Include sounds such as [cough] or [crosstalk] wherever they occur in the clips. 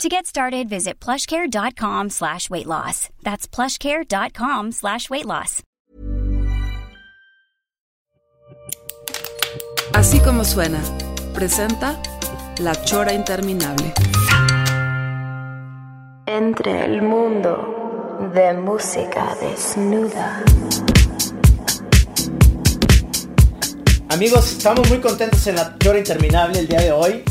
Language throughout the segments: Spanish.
To get started, visit plushcare.com slash weight loss. That's plushcare.com slash weight loss. Así como suena, presenta La Chora Interminable. Entre el mundo de música desnuda. Amigos, estamos muy contentos en La Chora Interminable el día de hoy.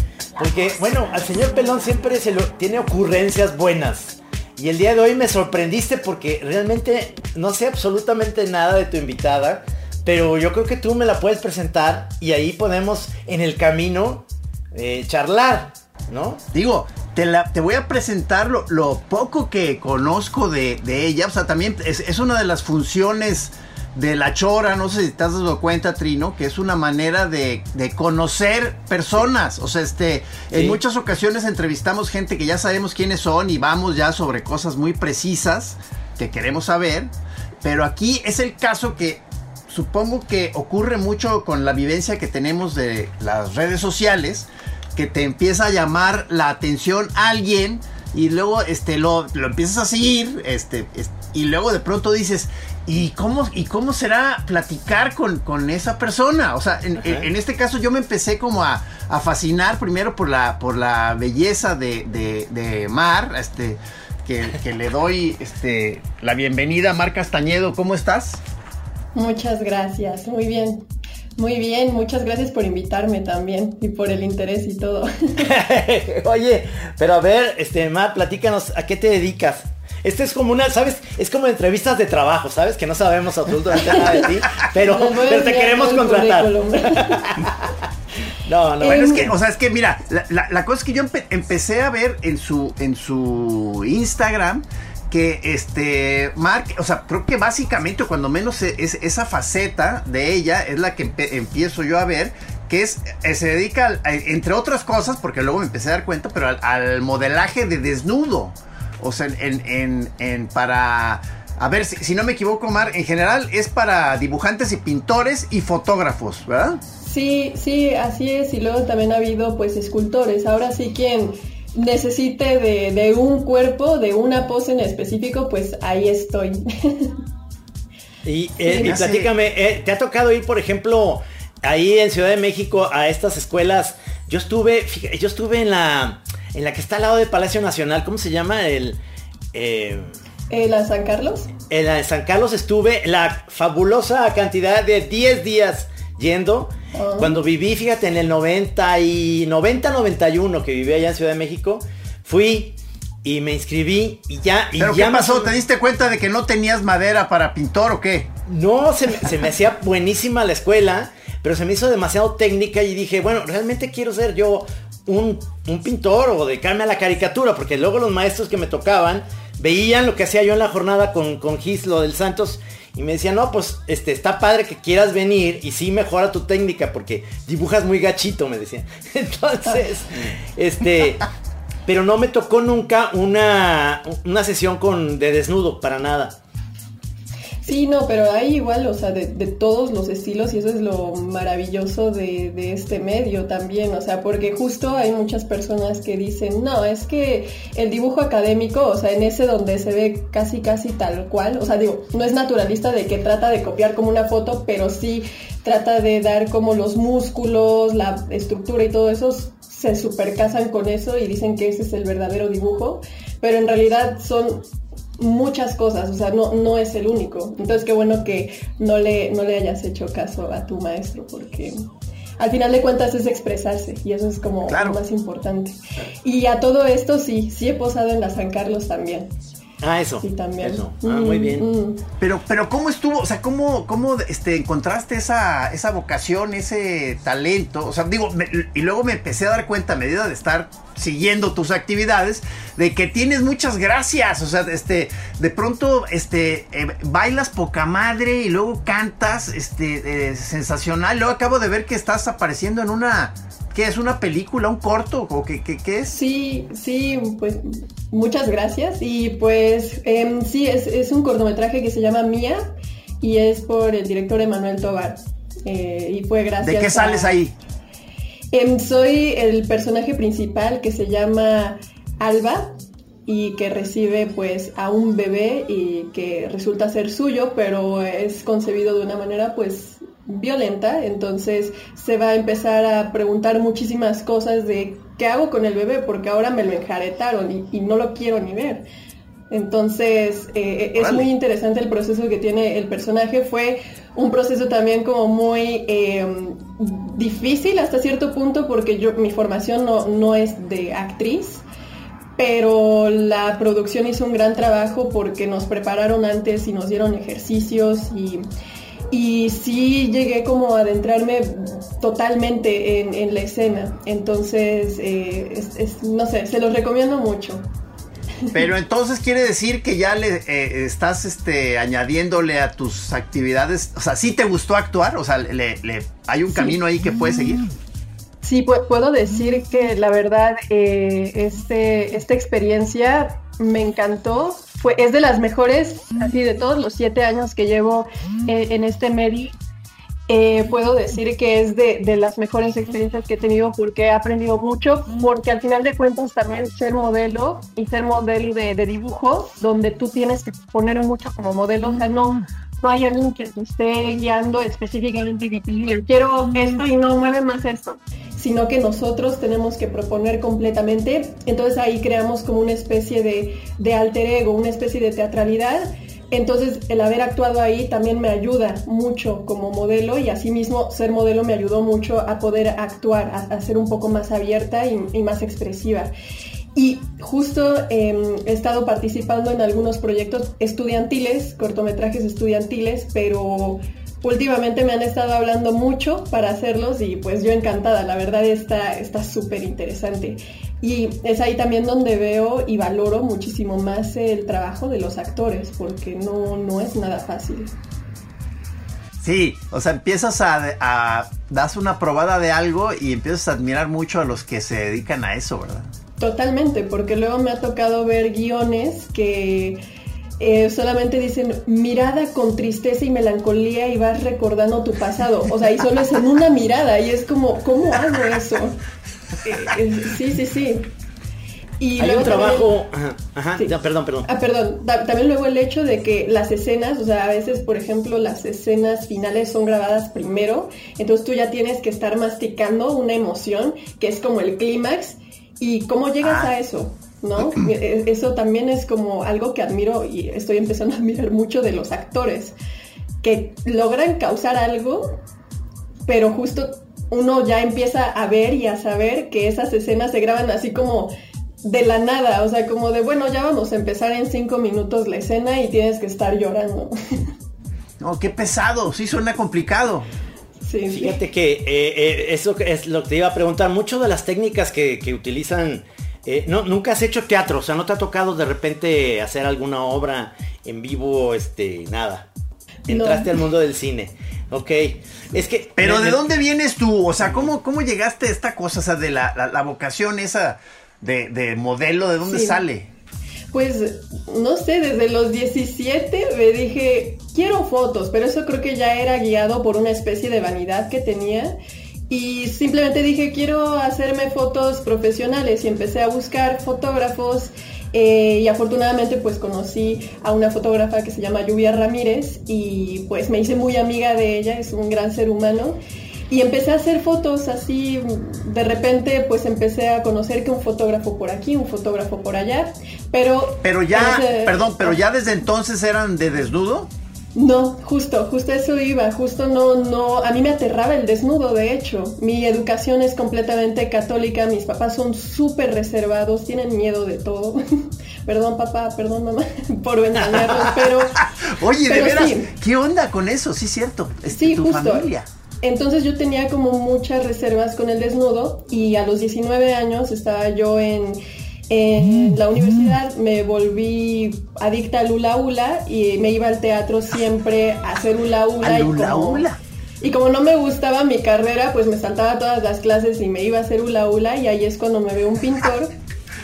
Porque, bueno, al señor Pelón siempre se lo, tiene ocurrencias buenas. Y el día de hoy me sorprendiste porque realmente no sé absolutamente nada de tu invitada. Pero yo creo que tú me la puedes presentar y ahí podemos en el camino eh, charlar, ¿no? Digo, te, la, te voy a presentar lo, lo poco que conozco de, de, ella. O sea, también es, es una de las funciones de la chora, no sé si te has dado cuenta, Trino, que es una manera de, de conocer personas. O sea, este, sí. en muchas ocasiones entrevistamos gente que ya sabemos quiénes son y vamos ya sobre cosas muy precisas que queremos saber. Pero aquí es el caso que supongo que ocurre mucho con la vivencia que tenemos de las redes sociales, que te empieza a llamar la atención alguien y luego este, lo, lo empiezas a seguir este, este, y luego de pronto dices, ¿y cómo, y cómo será platicar con, con esa persona? O sea, en, okay. en, en, este caso yo me empecé como a, a, fascinar primero por la, por la belleza de, de, de Mar, este, que, que, le doy este, la bienvenida. Mar Castañedo, ¿cómo estás? Muchas gracias, muy bien. Muy bien, muchas gracias por invitarme también y por el interés y todo. [laughs] Oye, pero a ver, este, Mar, platícanos, ¿a qué te dedicas? Este es como una, ¿sabes? Es como entrevistas de trabajo, ¿sabes? Que no sabemos absolutamente nada de ti, [laughs] pero, pero te queremos contratar. [laughs] No, no. Bueno, es que, o sea, es que mira, la, la, la cosa es que yo empe empecé a ver en su, en su Instagram que este Mark, o sea, creo que básicamente, cuando menos es, esa faceta de ella es la que empiezo yo a ver, que es, eh, se dedica, al, entre otras cosas, porque luego me empecé a dar cuenta, pero al, al modelaje de desnudo. O sea, en, en, en para... A ver, si, si, no me equivoco, Mar, en general es para dibujantes y pintores y fotógrafos, ¿verdad? Sí, sí, así es. Y luego también ha habido, pues, escultores. Ahora sí, quien necesite de, de un cuerpo, de una pose en específico, pues ahí estoy. [laughs] y, eh, y platícame, eh, ¿te ha tocado ir, por ejemplo, ahí en Ciudad de México a estas escuelas? Yo estuve, fíjate, yo estuve en la en la que está al lado del Palacio Nacional, ¿cómo se llama? El... Eh, ¿La San Carlos? En la de San Carlos estuve la fabulosa cantidad de 10 días yendo. Uh-huh. Cuando viví, fíjate, en el 90 y 90-91 que viví allá en Ciudad de México, fui y me inscribí y ya... Y ¿Pero ya qué pasó? ¿Te diste cuenta de que no tenías madera para pintor o qué? No, se me, se me hacía buenísima la escuela, pero se me hizo demasiado técnica y dije, bueno, realmente quiero ser yo un, un, pintor o dedicarme a la caricatura, porque luego los maestros que me tocaban veían lo que hacía yo en la jornada con, con Gislo del Santos y me decían, no, pues este, está padre que quieras venir y sí mejora tu técnica porque dibujas muy gachito, me decían. [laughs] Entonces, este, pero no me tocó nunca una, una sesión con, de desnudo, para nada. Sí, no, pero hay igual, o sea, de, todos los estilos y eso es lo maravilloso de, de, este medio también, o sea, porque justo hay muchas personas que dicen, no, es que el dibujo académico, o sea, en ese donde se ve casi, casi tal cual, o sea, digo, no es naturalista de que trata de copiar como una foto, pero sí trata de dar como los músculos, la estructura y todo eso se supercasan con eso y dicen que ese es el verdadero dibujo, pero en realidad son muchas cosas, o sea, no, no es el único. Entonces, qué bueno que no le, no le hayas hecho caso a tu maestro, porque al final de cuentas es expresarse y eso es como claro. lo más importante. Y a todo esto sí, sí he posado en la San Carlos también. Ah, eso. Sí, también. Eso. Ah, muy Mm, bien. mm. Pero, pero ¿cómo estuvo? O sea, ¿cómo, cómo este, encontraste esa, esa vocación, ese talento? O sea, digo, me- y luego me empecé a dar cuenta a medida de estar siguiendo tus actividades, de que tienes muchas gracias. O sea, este, de pronto, este, eh, bailas poca madre y luego cantas, este, eh, sensacional. Luego acabo de ver que estás apareciendo en una, ¿qué es? ¿Una película, un corto? ¿O qué, qué, qué es? Sí, sí, pues muchas gracias. Y pues em, sí, es, es un cortometraje que se llama Mía y es por el director Emanuel Tobar. Eh, y fue gracias ¿De qué a- sales ahí? Em, soy el personaje principal que se llama Alba y que recibe pues a un bebé y que resulta ser suyo, pero es concebido de una manera pues violenta, entonces se va a empezar a preguntar muchísimas cosas de qué hago con el bebé porque ahora me lo enjaretaron y, y no lo quiero ni ver. Entonces, eh, es Órale. muy interesante el proceso que tiene el personaje. Fue un proceso también como muy eh, difícil hasta cierto punto porque yo mi formación no, no es de actriz, pero la producción hizo un gran trabajo porque nos prepararon antes y nos dieron ejercicios y, y sí llegué como a adentrarme totalmente en, en la escena. Entonces, eh, es- es- no sé, se los recomiendo mucho. Pero [laughs] entonces quiere decir que ya le eh, estás este, añadiéndole a tus actividades, o sea, ¿sí te gustó actuar? O sea, le, le- hay un Sí. camino ahí que puedes seguir. Sí, pu- puedo decir que la verdad eh, este, esta experiencia me encantó. Fue, es de las mejores, así de todos los siete años que llevo eh, en este medio. eh, puedo decir que es de, de las mejores experiencias que he tenido porque he aprendido mucho, porque al final de cuentas también ser modelo y ser modelo de, de dibujo, donde tú tienes que poner mucho como modelo, o sea, no, no hay alguien que esté guiando específicamente que quiero esto y no mueve más esto, sino que nosotros tenemos que proponer completamente, entonces ahí creamos como una especie de, de alter ego, una especie de teatralidad entonces, el haber actuado ahí también me ayuda mucho como modelo y asimismo ser modelo me ayudó mucho a poder actuar, a, ser un poco más abierta y más expresiva. Y justo eh, he estado participando en algunos proyectos estudiantiles, cortometrajes estudiantiles, pero últimamente me han estado hablando mucho para hacerlos y pues yo encantada, la verdad está está súper interesante. Y es ahí también donde veo y valoro muchísimo más el trabajo de los actores, porque no, no es nada fácil. Sí, o sea, empiezas a, a das una probada de algo y empiezas a admirar mucho a los que se dedican a eso, ¿verdad? Totalmente, porque luego me ha tocado ver guiones que eh, solamente dicen mirada con tristeza y melancolía y vas recordando tu pasado. O sea, y solo es en una mirada y es como, ¿cómo hago eso? Eh, eh, sí, sí, sí. Y Hay también- trabajo. Ajá, ajá, Sí. perdón, perdón. Ah, perdón. Ta- También luego el hecho de que las escenas, o sea, a veces, por ejemplo, las escenas finales son grabadas primero, entonces tú ya tienes que estar masticando una emoción que es como el clímax y cómo llegas Ah. a eso, ¿no? [clears throat] E- Eso también es como algo que admiro y estoy empezando a admirar mucho de los actores, que logran causar algo, pero justo uno ya empieza a ver y a saber que esas escenas se graban así como de la nada, o sea, como de, bueno, ya vamos a empezar en cinco minutos la escena y tienes que estar llorando. No, [laughs] qué pesado, sí suena complicado. Sí, sí. Fíjate que eh, eh, eso es lo que te iba a preguntar. Muchas de las técnicas que, que utilizan. eh, no, nunca has hecho teatro, o sea, no te ha tocado de repente hacer alguna obra en vivo, este, nada. Entraste No. al mundo del cine. Ok. Es que. Pero me- ¿de me- dónde vienes tú? O sea, ¿cómo, cómo llegaste a esta cosa, o sea, de la, la- la vocación esa de, de modelo, ¿de dónde Sí. sale? Pues, no sé, desde los 17 me dije, quiero fotos, pero eso creo que ya era guiado por una especie de vanidad que tenía. Y simplemente dije, quiero hacerme fotos profesionales y empecé a buscar fotógrafos. eh, y afortunadamente pues conocí a una fotógrafa que se llama Lluvia Ramírez y pues me hice muy amiga de ella, es un gran ser humano. Y empecé a hacer fotos así, de repente pues empecé a conocer que un fotógrafo por aquí, un fotógrafo por allá, pero... Pero ya, ese- perdón, pero ya desde entonces eran de desnudo. No, justo, justo eso iba, justo no, no, a mí me aterraba el desnudo, de hecho. Mi educación es completamente católica, mis papás son súper reservados, tienen miedo de todo. [laughs] perdón papá, perdón mamá [laughs] por engañarlos, pero... [laughs] Oye, de veras, ¿qué onda con eso? Sí, cierto. Es sí, tu justo. familia. Entonces yo tenía como muchas reservas con el desnudo y a los 19 años estaba yo en, en la universidad, me volví adicta al hula hula y me iba al teatro siempre a hacer hula hula. y como, Y como no me gustaba mi carrera, pues me saltaba todas las clases y me iba a hacer hula hula y ahí es cuando me veo un pintor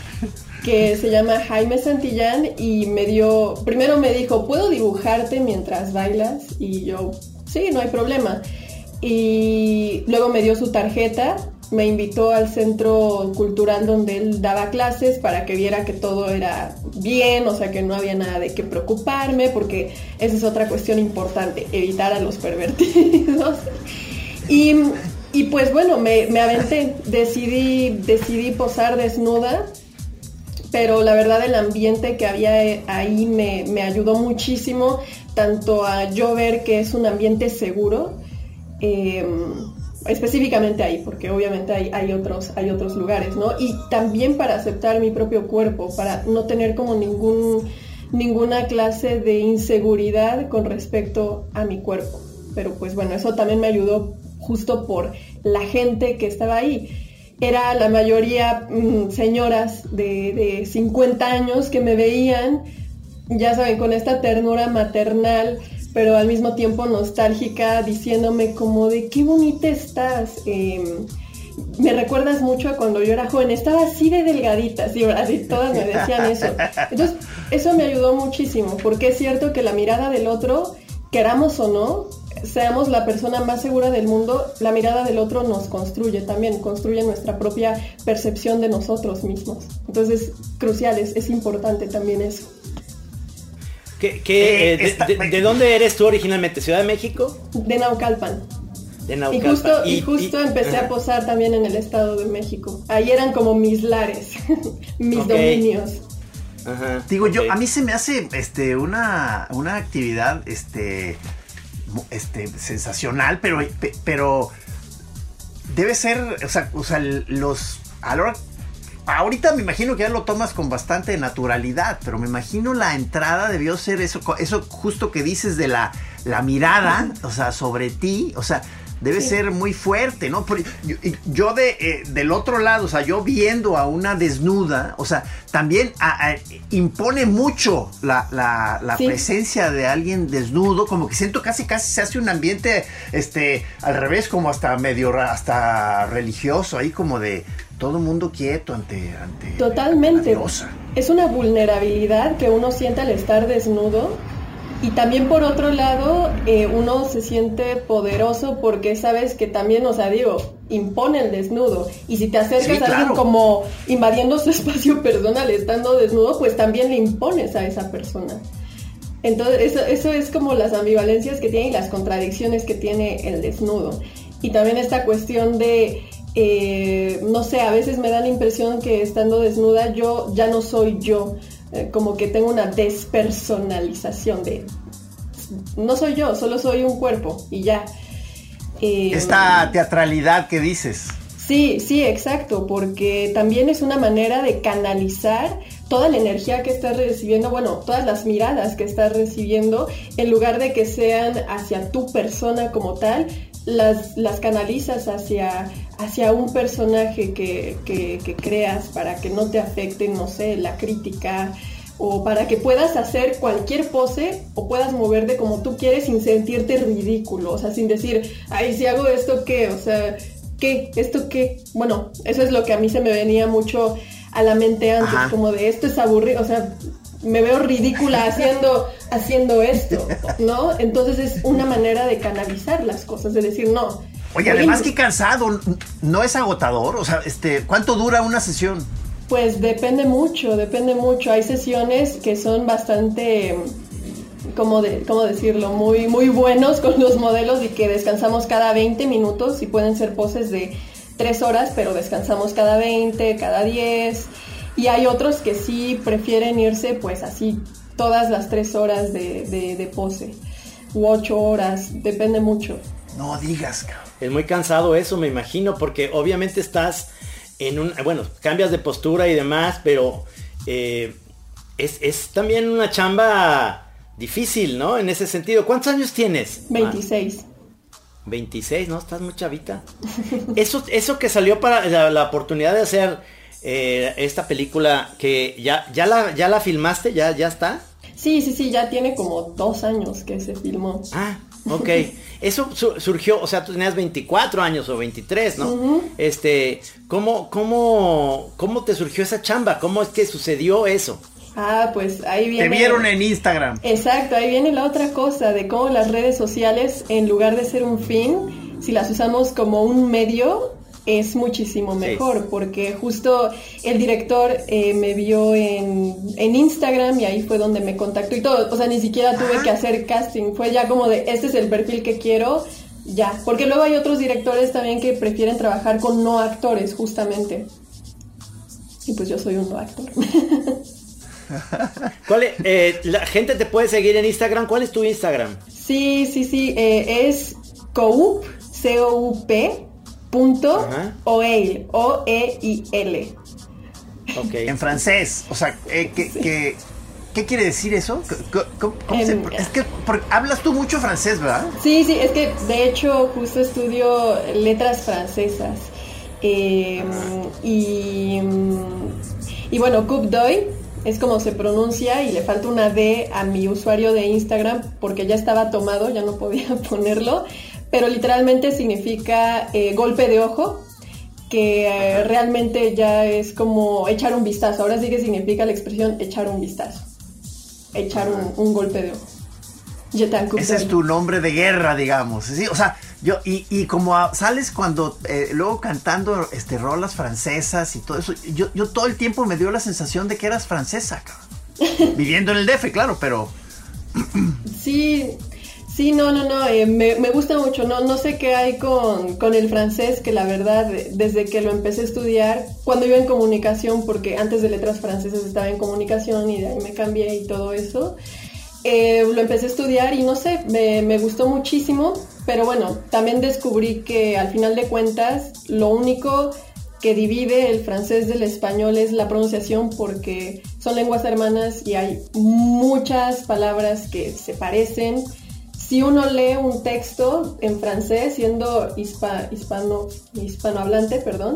[laughs] que se llama Jaime Santillán y me dio, primero me dijo, ¿puedo dibujarte mientras bailas? Y yo, sí, no hay problema y luego me dio su tarjeta, me invitó al centro cultural donde él daba clases para que viera que todo era bien, o sea que no había nada de qué preocuparme, porque esa es otra cuestión importante, evitar a los pervertidos. [laughs] Y, y pues bueno, me, me, aventé, decidí, decidí posar desnuda, pero la verdad el ambiente que había ahí me, me ayudó muchísimo, tanto a yo ver que es un ambiente seguro, Em, específicamente ahí, porque obviamente hay, hay, otros, hay otros lugares, ¿no? Y también para aceptar mi propio cuerpo, para no tener como ningún, ninguna clase de inseguridad con respecto a mi cuerpo. Pero pues bueno, eso también me ayudó justo por la gente que estaba ahí. Era la mayoría mm, señoras de, de 50 años que me veían, ya saben, con esta ternura maternal, pero al mismo tiempo nostálgica, diciéndome como de qué bonita estás. Em, me recuerdas mucho a cuando yo era joven, estaba así de delgadita, así todas me decían eso. Entonces, eso me ayudó muchísimo, porque es cierto que la mirada del otro, queramos o no, seamos la persona más segura del mundo, la mirada del otro nos construye también, construye nuestra propia percepción de nosotros mismos. Entonces, crucial, es importante también eso. ¿Qué, eh, eh, de, dónde eres tú originalmente? ¿Ciudad de México? De Naucalpan. De Naucalpan. Y justo, empecé a posar también en el Estado de México. Ahí eran como mis lares, [laughs] mis dominios. Digo, yo, a mí se me hace este, una, una actividad este, este, sensacional, pero, pero debe ser, o sea, o sea los, a la hora ahorita me imagino que ya lo tomas con bastante naturalidad, pero me imagino la entrada debió ser eso, eso justo que dices de la, la mirada, o sea, sobre ti, o sea, debe ser muy fuerte, ¿no? yo, de, eh, del otro lado, o sea, yo viendo a una desnuda, o sea, también impone mucho la, presencia de alguien desnudo, como que siento casi casi se hace un ambiente, este, al revés, como hasta medio, hasta religioso, ahí como de, todo mundo quieto ante, ante Totalmente. es una vulnerabilidad que uno siente al estar desnudo y también por otro lado eh, uno se siente poderoso porque sabes que también, o sea, digo, impone el desnudo y si te acercas a alguien como invadiendo su [laughs] espacio personal estando desnudo, pues también le impones a esa persona. Entonces eso, eso es como las ambivalencias que tiene y las contradicciones que tiene el desnudo. Y también esta cuestión de eh, no sé, a veces me da la impresión que estando desnuda yo ya no soy yo, eh, como que tengo una despersonalización de, no soy yo, solo soy un cuerpo y ya. Eh, Esta teatralidad que dices. Sí, sí, exacto, porque también es una manera de canalizar toda la energía que estás recibiendo, bueno, todas las miradas que estás recibiendo, en lugar de que sean hacia tu persona como tal, las, las canalizas hacia, hacia un personaje que, que, creas para que no te afecte, no sé, la crítica o para que puedas hacer cualquier pose o puedas moverte como tú quieres sin sentirte ridículo, o sea, sin decir, ay, si hago esto, ¿qué? O sea, ¿qué? ¿Esto qué? Bueno, eso es lo que a mí se me venía mucho a la mente antes, como de esto es aburrido, o sea, me veo ridícula haciendo, haciendo esto, ¿no? Entonces es una manera de canalizar las cosas, de decir, no, Oye, además que cansado, ¿no es agotador? O sea, este, ¿cuánto dura una sesión? Pues depende mucho, depende mucho. Hay sesiones que son bastante, ¿cómo, de, cómo decirlo? Muy, muy buenos con los modelos y que descansamos cada 20 minutos y pueden ser poses de 3 horas, pero descansamos cada 20, cada 10. Y hay otros que sí prefieren irse pues así todas las 3 horas de, de, de pose u 8 horas, depende mucho. No digas, cabrón. Es muy cansado eso, me imagino, porque obviamente estás en un, bueno, cambias de postura y demás, pero eh, es, es también una chamba difícil, ¿no? En ese sentido. ¿Cuántos años tienes? 26. 26, ¿no? Estás muy chavita. [laughs] Eso, eso que salió para la, la oportunidad de hacer eh, esta película que ya, ya la, ya la filmaste, ya, ya está. Sí, sí, sí, ya tiene como dos años que se filmó. Ah, ok. Eso su- surgió, o sea, tú tenías 24 años o 23, ¿no? Este, ¿cómo, cómo, ¿cómo te surgió esa chamba? ¿Cómo es que sucedió eso? Ah, pues ahí viene. Te vieron en Instagram. Exacto, ahí viene la otra cosa de cómo las redes sociales, en lugar de ser un fin, si las usamos como un medio, es muchísimo Sí. mejor, porque justo el director eh, me vio en, en Instagram y ahí fue donde me contactó y todo, o sea, ni siquiera tuve que hacer casting, fue ya como de, este es el perfil que quiero, ya, porque luego hay otros directores también que prefieren trabajar con no actores, justamente. Y pues yo soy un no actor. [laughs] ¿Cuál es- eh, la gente te puede seguir en Instagram. ¿Cuál es tu Instagram? Sí, sí, sí, eh, es coup, C-O-U-P, punto, Ajá. oeil, O-E-I-L. Ok. En francés. O sea, eh, ¿qué, qué, qué quiere decir eso? ¿Cómo, se- es que porque hablas tú mucho francés, ¿verdad? Sí, sí, es que de hecho justo estudio letras francesas. Eh, y, y bueno, Coupe d'Oeil es como se pronuncia y le falta una D a mi usuario de Instagram porque ya estaba tomado, ya no podía [laughs] ponerlo, pero literalmente significa eh, golpe de ojo, que eh, realmente ya es como echar un vistazo. Ahora sí que significa la expresión echar un vistazo, echar un, un golpe de ojo. Ese es tu nombre de guerra, digamos. Sí, o sea, yo, y, y como a- sales cuando, eh, luego cantando este, rolas francesas y todo eso, yo, yo todo el tiempo me dio la sensación de que eras francesa, cabrón. [laughs] Viviendo en el DF, claro, pero Sí, sí, no, no, no, eh, me, me gusta mucho, no, no sé qué hay con, con el francés, que la verdad, eh, desde que lo empecé a estudiar, cuando iba en comunicación, porque antes de letras francesas estaba en comunicación y de ahí me cambié y todo eso, eh, lo empecé a estudiar y no sé, me, me gustó muchísimo, pero bueno, también descubrí que al final de cuentas, lo único que divide el francés del español es la pronunciación porque son lenguas hermanas y hay muchas palabras que se parecen. Si uno lee un texto en francés, siendo hispa- hispano, hispanohablante, perdón,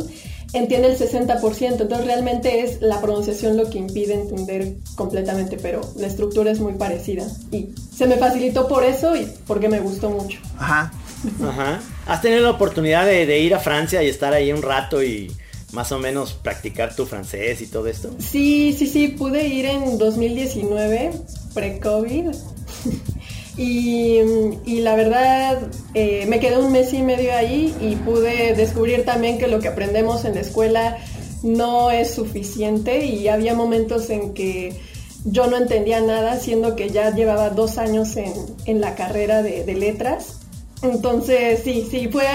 entiende el 60%. Entonces realmente es la pronunciación lo que impide entender completamente, pero la estructura es muy parecida. Y se me facilitó por eso y porque me gustó mucho. ajá. [laughs] Ajá. ¿Has tenido la oportunidad de, de ir a Francia y estar ahí un rato y más o menos practicar tu francés y todo esto? Sí, sí, sí, pude ir en 2019, pre-COVID. [laughs] y, y la verdad, eh, me quedé un mes y medio ahí y pude descubrir también que lo que aprendemos en la escuela no es suficiente y había momentos en que yo no entendía nada, siendo que ya llevaba dos años en, en la carrera de, de letras. Entonces, sí, sí, fue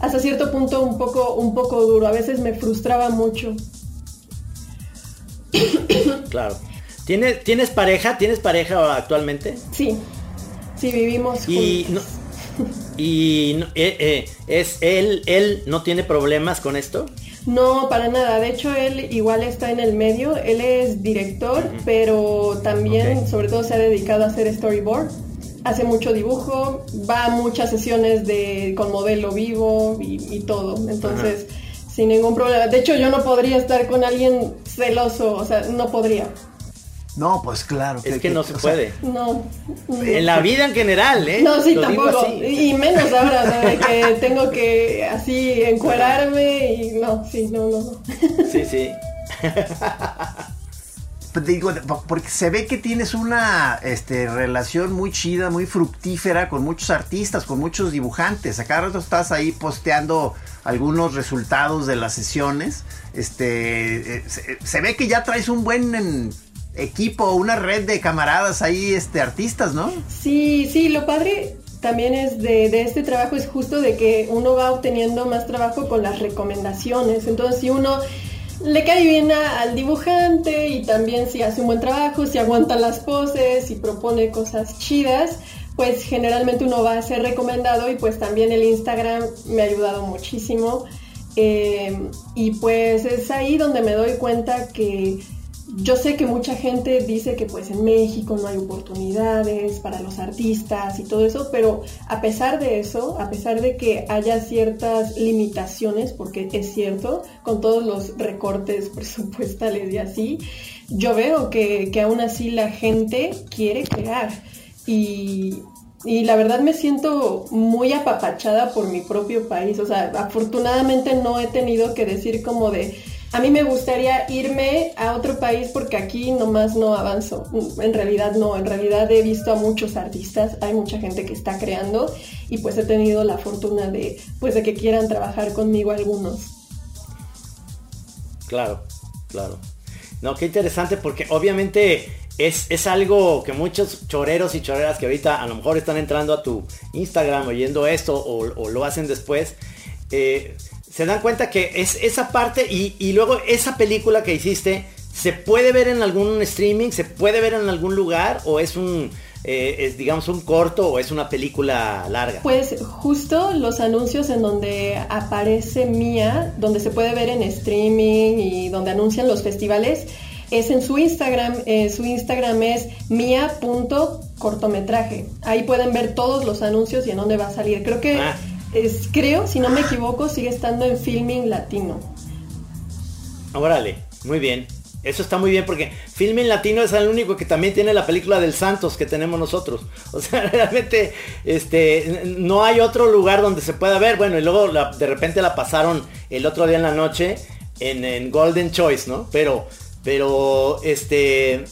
hasta cierto punto un poco, un poco duro. A veces me frustraba mucho. Claro. ¿Tienes, ¿Tienes pareja? ¿Tienes pareja actualmente? Sí, sí, vivimos Y juntos. Y no- eh, eh, es él, él no tiene problemas con esto. No, para nada. De hecho, él igual está en el medio. Él es director, pero también, sobre todo, se ha dedicado a hacer storyboard. Hace mucho dibujo, va a muchas sesiones de con modelo vivo y, y todo. Entonces, sin ningún problema. De hecho, yo no podría estar con alguien celoso, o sea, no podría. No, pues claro. Es que no se sea, puede. No. En la vida en general, ¿eh? No, sí, Lo tampoco. Y menos ahora, de que tengo que así encuerarme y no, sí, no, no. Sí, sí. Pues digo, porque se ve que tienes una este, relación muy chida, muy fructífera con muchos artistas, con muchos dibujantes. A cada rato estás ahí posteando algunos resultados de las sesiones. Este, eh, se, se ve que ya traes un buen en, equipo, una red de camaradas ahí, este, artistas, ¿no? Sí, sí, lo padre también es de, de este trabajo es justo de que uno va obteniendo más trabajo con las recomendaciones. Entonces, si uno le cae bien al dibujante y también si hace un buen trabajo, si aguanta las poses, si propone cosas chidas, pues generalmente uno va a ser recomendado y pues también el Instagram me ha ayudado muchísimo. Eh, y pues es ahí donde me doy cuenta que yo sé que mucha gente dice que pues en México no hay oportunidades para los artistas y todo eso, pero a pesar de eso, a pesar de que haya ciertas limitaciones, porque es cierto, con todos los recortes [laughs] presupuestales y así, yo veo que, que aún así la gente quiere crear. Y, y la verdad me siento muy apapachada por mi propio país. O sea, afortunadamente no he tenido que decir como de, a mí me gustaría irme a otro país porque aquí nomás no avanzo. En realidad no, en realidad he visto a muchos artistas, hay mucha gente que está creando y pues he tenido la fortuna de pues de que quieran trabajar conmigo algunos. Claro, claro. No, qué interesante porque obviamente es, es, algo que muchos choreros y choreras que ahorita a lo mejor están entrando a tu Instagram oyendo esto o, lo hacen después, eh, se dan cuenta que es esa parte y, luego esa película que hiciste, ¿se puede ver en algún streaming? ¿Se puede ver en algún lugar? ¿O es un, eh, es, digamos, un corto o es una película larga? Pues justo los anuncios en donde aparece Mía, donde se puede ver en streaming y donde anuncian los festivales, es en su Instagram. Eh, su Instagram es mia.cortometraje. Ahí pueden ver todos los anuncios y en dónde va a salir. Creo que... Ah es, creo, si no me equivoco, sigue estando en Filming Latino. Órale, muy bien. Eso está muy bien porque Filming Latino es el único que también tiene la película del Santos que tenemos nosotros. [laughs] O sea, realmente este, no hay otro lugar donde se pueda ver. Bueno, y luego de repente la pasaron el otro día en la noche en, Golden Choice, ¿no? Pero, pero, este,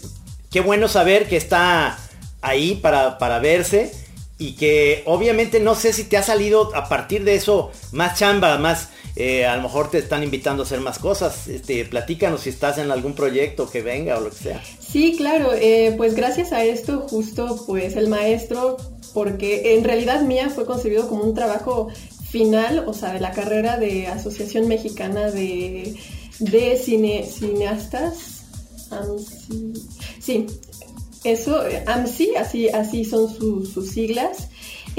qué bueno saber que está ahí para, para verse y que obviamente no sé si te ha salido a partir de eso más chamba, más eh, a lo mejor te están invitando a hacer más cosas. Este, platícanos si estás en algún proyecto que venga o lo que sea. Sí, claro, eh, pues gracias a esto justo pues el maestro, porque en realidad mía fue concebido como un trabajo final, o sea, de la carrera de Asociación Mexicana de, de cine, Cineastas. sí, eso, AMSI, así, así son sus siglas.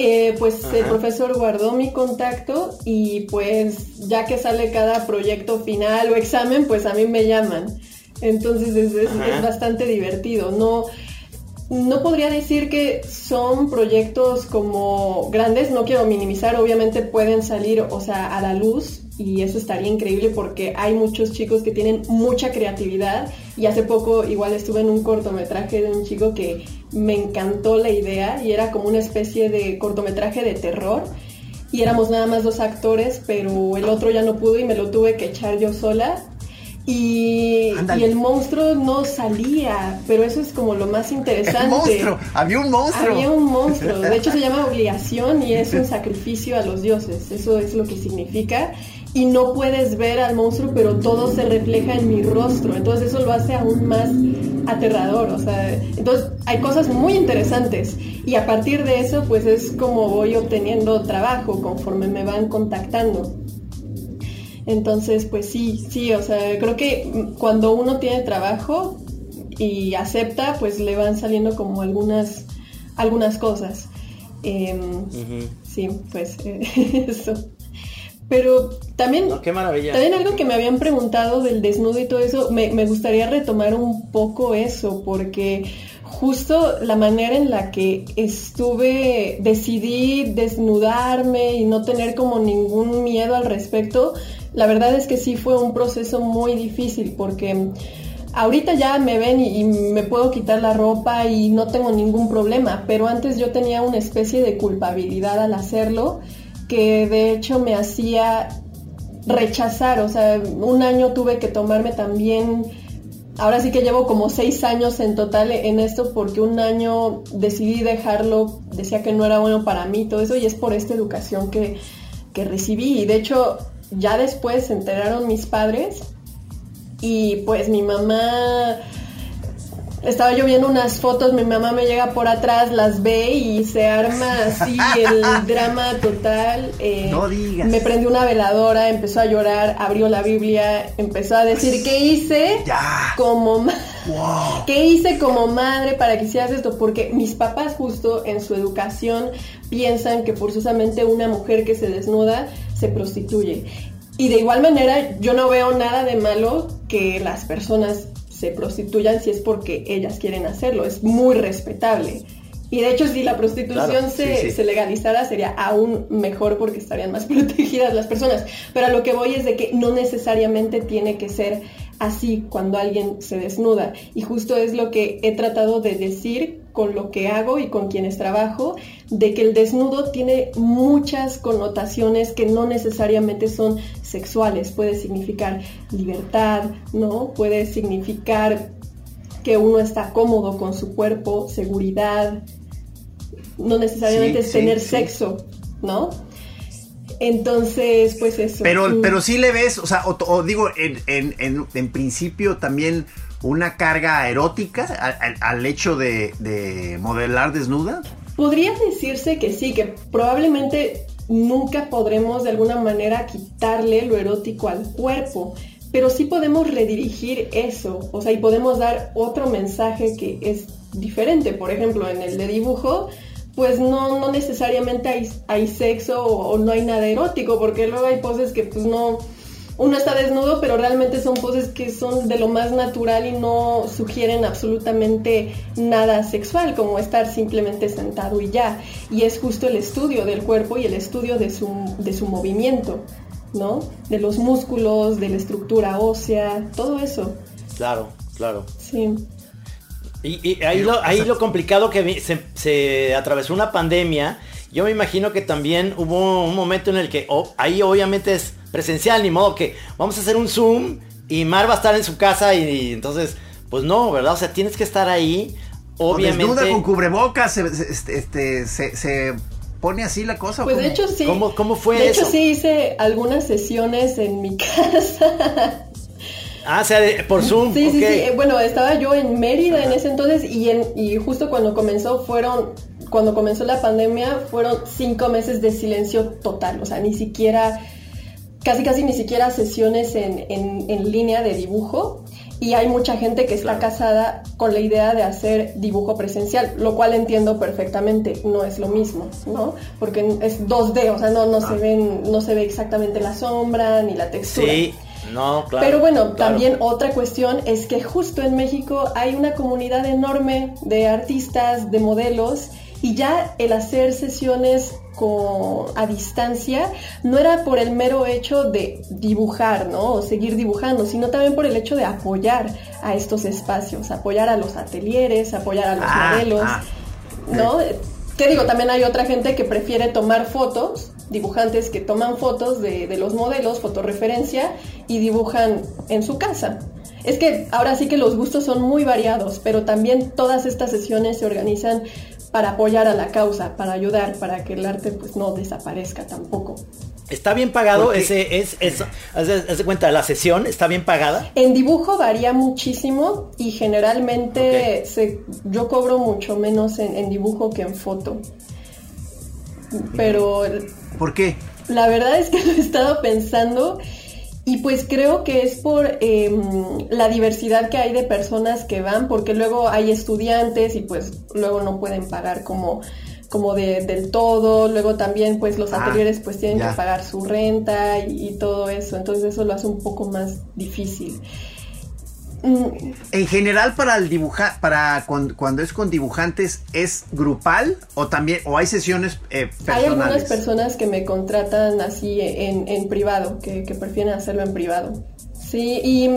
Eh, pues el profesor guardó mi contacto y pues ya que sale cada proyecto final o examen, pues a mí me llaman. Entonces es, es, bastante divertido. No, no podría decir que son proyectos como grandes, no quiero minimizar, obviamente pueden salir, o sea, a la luz y eso estaría increíble porque hay muchos chicos que tienen mucha creatividad y hace poco igual estuve en un cortometraje de un chico que me encantó la idea y era como una especie de cortometraje de terror. Y éramos nada más dos actores pero el otro ya no pudo y me lo tuve que echar yo sola. Y, el monstruo no salía, pero eso es como lo más interesante. monstruo, había un monstruo. Había un monstruo, de hecho se llama [laughs] obligación y es un sacrificio a los dioses, eso es lo que significa y no puedes ver al monstruo, pero todo se refleja en mi rostro. Entonces eso lo hace aún más aterrador. O sea, entonces hay cosas muy interesantes. Y a partir de eso, pues es como voy obteniendo trabajo conforme me van contactando. Entonces, pues sí, sí, o sea, creo que cuando uno tiene trabajo y acepta, pues le van saliendo como algunas, algunas cosas. Em, sí, pues [laughs] eso. Pero también, también algo que me habían preguntado del desnudo y todo eso, me, gustaría retomar un poco eso, porque justo la manera en la que estuve, decidí desnudarme y no tener como ningún miedo al respecto, la verdad es que sí fue un proceso muy difícil, porque ahorita ya me ven y, y, me puedo quitar la ropa y no tengo ningún problema, pero antes yo tenía una especie de culpabilidad al hacerlo que de hecho me hacía rechazar, o sea, un año tuve que tomarme también, ahora sí que llevo como seis años en total en esto porque un año decidí dejarlo, decía que no era bueno para mí, todo eso, y es por esta educación que, que recibí. Y de hecho, ya después se enteraron mis padres y pues mi mamá estaba yo viendo unas fotos, mi mamá me llega por atrás, las ve y se arma así el [laughs] drama total. Eh, no digas. Me prendió una veladora, empezó a llorar, abrió la Biblia, empezó a decir, ¿qué hice? Ya. Como ¿Qué hice como madre para que hicieras esto? Porque mis papás justo en su educación piensan que forzosamente una mujer que se desnuda se prostituye. Y de igual manera yo no veo nada de malo que las personas se prostituyan si es porque ellas quieren hacerlo, es muy respetable. Y de hecho, si la prostitución se, se, legalizara, sería aún mejor porque estarían más [laughs] protegidas las personas. Pero a lo que voy es de que no necesariamente tiene que ser así cuando alguien se desnuda. Y justo es lo que he tratado de decir con lo que hago y con quienes trabajo, de que el desnudo tiene muchas connotaciones que no necesariamente son sexuales. Puede significar libertad, ¿no? Puede significar que uno está cómodo con su cuerpo, seguridad. No necesariamente es tener sexo, ¿no? Entonces, pues eso. Pero, pero sí le ves, o sea, o, digo, en, principio también una carga erótica al, hecho de, modelar desnuda. Podría decirse que sí, que probablemente nunca podremos de alguna manera quitarle lo erótico al cuerpo, pero sí podemos redirigir eso, o sea, y podemos dar otro mensaje que es diferente. Por ejemplo, en el de dibujo, pues no, no necesariamente hay, hay sexo o, no hay nada erótico, porque luego hay poses que pues no, uno está desnudo, pero realmente son poses que son de lo más natural y no sugieren absolutamente nada sexual, como estar simplemente sentado y ya. Y es justo el estudio del cuerpo y el estudio de su, de su movimiento, ¿no? De los músculos, de la estructura ósea, todo eso. Claro, claro. Sí. Y, ahí, lo, ahí lo complicado que se, atravesó una pandemia, yo me imagino que también hubo un momento en el que ahí obviamente es presencial, ni modo que vamos a hacer un Zoom y Mar va a estar en su casa y, entonces, pues no, ¿verdad? O sea, tienes que estar ahí, obviamente. Desnuda con cubrebocas, se, este, se, pone así la cosa. Pues de hecho sí. ¿Cómo, cómo fue de eso? De hecho sí hice algunas sesiones en mi [laughs] casa. Ah, o sea, por Zoom. Sí, sí, sí. Bueno, estaba yo en Mérida en ese entonces y, en, y justo cuando comenzó fueron, cuando comenzó la pandemia, fueron cinco meses de silencio total. O sea, ni siquiera, casi casi ni siquiera sesiones en, en, línea de dibujo. Y hay mucha gente que está casada con la idea de hacer dibujo presencial, lo cual entiendo perfectamente, no es lo mismo, ¿no? Porque es 2D, o sea, no, no se ah. ven, no se ve exactamente la sombra ni la textura. Sí. No, claro. Pero bueno, también otra cuestión es que justo en México hay una comunidad enorme de artistas, de modelos, y ya el hacer sesiones con, a distancia no era por el mero hecho de dibujar, ¿no? O seguir dibujando, sino también por el hecho de apoyar a estos espacios, apoyar a los atelieres, apoyar a los ah, modelos, ah. ¿no? ¿Qué digo? También hay otra gente que prefiere tomar fotos, dibujantes que toman fotos de, los modelos, fotorreferencia, y dibujan en su casa. Es que ahora sí que los gustos son muy variados, pero también todas estas sesiones se organizan para apoyar a la causa, para ayudar, para que el arte pues no desaparezca tampoco. ¿Está bien pagado ese, es, es, haz de cuenta, la sesión está bien pagada? En dibujo varía muchísimo y generalmente yo cobro mucho menos en, dibujo que en foto. Pero... ¿Por qué? La verdad es que [laughs] lo he estado pensando y pues creo que es por em, la diversidad que hay de personas que van, porque luego hay estudiantes y pues luego no pueden pagar como como de, del todo, luego también pues los ah, pues tienen que pagar su renta y, todo eso, entonces eso lo hace un poco más difícil. Mm. En general para el dibujar, para cuando, es con dibujantes, ¿es grupal o también, o hay sesiones eh, personales? Hay algunas personas que me contratan así en, en privado, que, que prefieren hacerlo en privado. Sí, y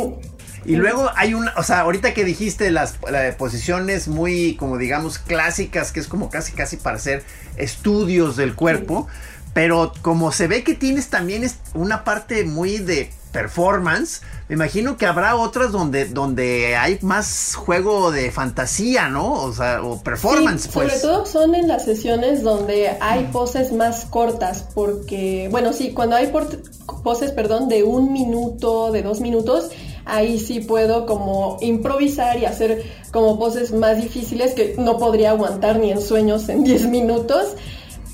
y luego hay una, o sea, ahorita que dijiste las, posiciones muy, como digamos, clásicas, que es como casi, casi para hacer estudios del cuerpo, pero como se ve que tienes también una parte muy de performance, me imagino que habrá otras donde, donde hay más juego de fantasía, ¿no? O sea, o performance, pues. Sobre todo son en las sesiones donde hay poses más cortas, porque, bueno, sí, cuando hay poses, perdón, de un minuto, de dos minutos, ahí sí puedo como improvisar y hacer como poses más difíciles que no podría aguantar ni en sueños en 10 minutos.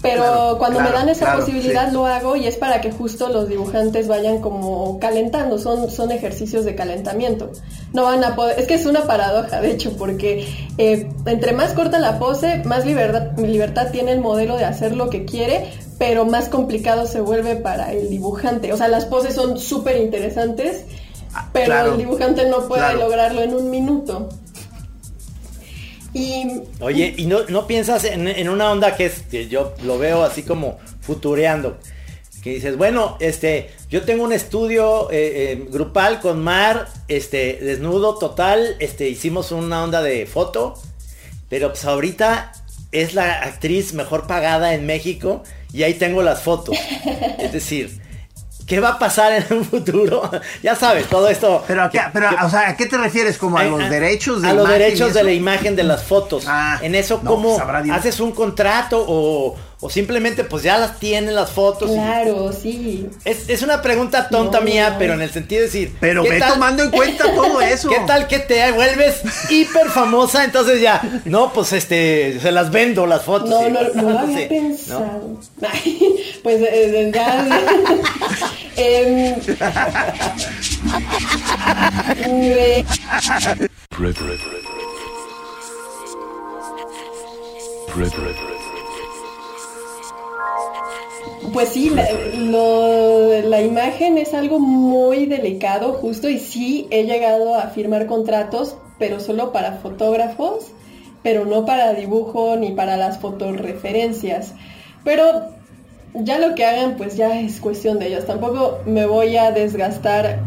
Pero cuando me dan esa posibilidad lo hago y es para que justo los dibujantes vayan como calentando, son, son ejercicios de calentamiento. No van a poder, es que es una paradoja de hecho, porque eh, entre más corta la pose, más libertad, libertad tiene el modelo de hacer lo que quiere, pero más complicado se vuelve para el dibujante. O sea, las poses son súper interesantes pero claro, el dibujante no puede lograrlo en un minuto. Y Oye, ¿y no, no piensas en, en una onda que es, que yo lo veo así como futureando? Que dices, bueno, este, yo tengo un estudio eh, eh, grupal con Mar, este, desnudo total, este, hicimos una onda de foto, pero pues ahorita es la actriz mejor pagada en México y ahí tengo las fotos. [laughs] Es decir, ¿qué va a pasar en un futuro? [laughs] ya sabes, todo esto. Pero, que- pero que- o sea, ¿a qué te refieres? ¿Como a a- los a- derechos de a los derechos de la imagen de las fotos. Ah, en eso, no, ¿cómo Dios. haces un contrato o, o simplemente pues ya las tienen las fotos? y- claro, sí. es, es una pregunta tonta No. mía, pero en el sentido de decir. Pero ¿qué ve tal- tomando en cuenta todo [laughs] eso. ¿Qué tal que te vuelves hiper famosa? Entonces ya, no, pues este, se las vendo las fotos. No, y- no, no lo había Sí, ¿no? pensado. Ay, [laughs] pues eh, ya. [laughs] Em, eh, Pues sí, la, imagen es algo muy delicado, justo, y sí he llegado a firmar contratos, pero solo para fotógrafos, pero no para dibujo ni para las fotorreferencias. Pero ya lo que hagan, pues ya es cuestión de ellos. Tampoco me voy a desgastar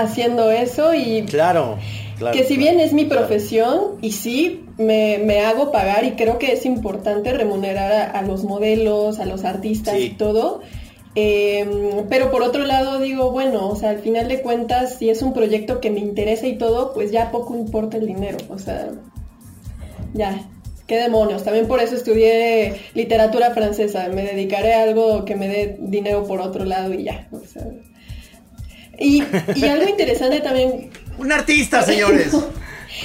haciendo eso y Claro, claro. que si claro. bien es mi profesión y sí me, me hago pagar y creo que es importante remunerar a, a los modelos, a los artistas Sí. y todo. eh, pero por otro lado digo, bueno, o sea, al final de cuentas, si es un proyecto que me interesa y todo, pues ya poco importa el dinero. O sea, ya, qué demonios. También por eso estudié literatura francesa. Me dedicaré a algo que me dé dinero por otro lado y ya. o sea. Y, y algo interesante también Un artista, señores. [laughs]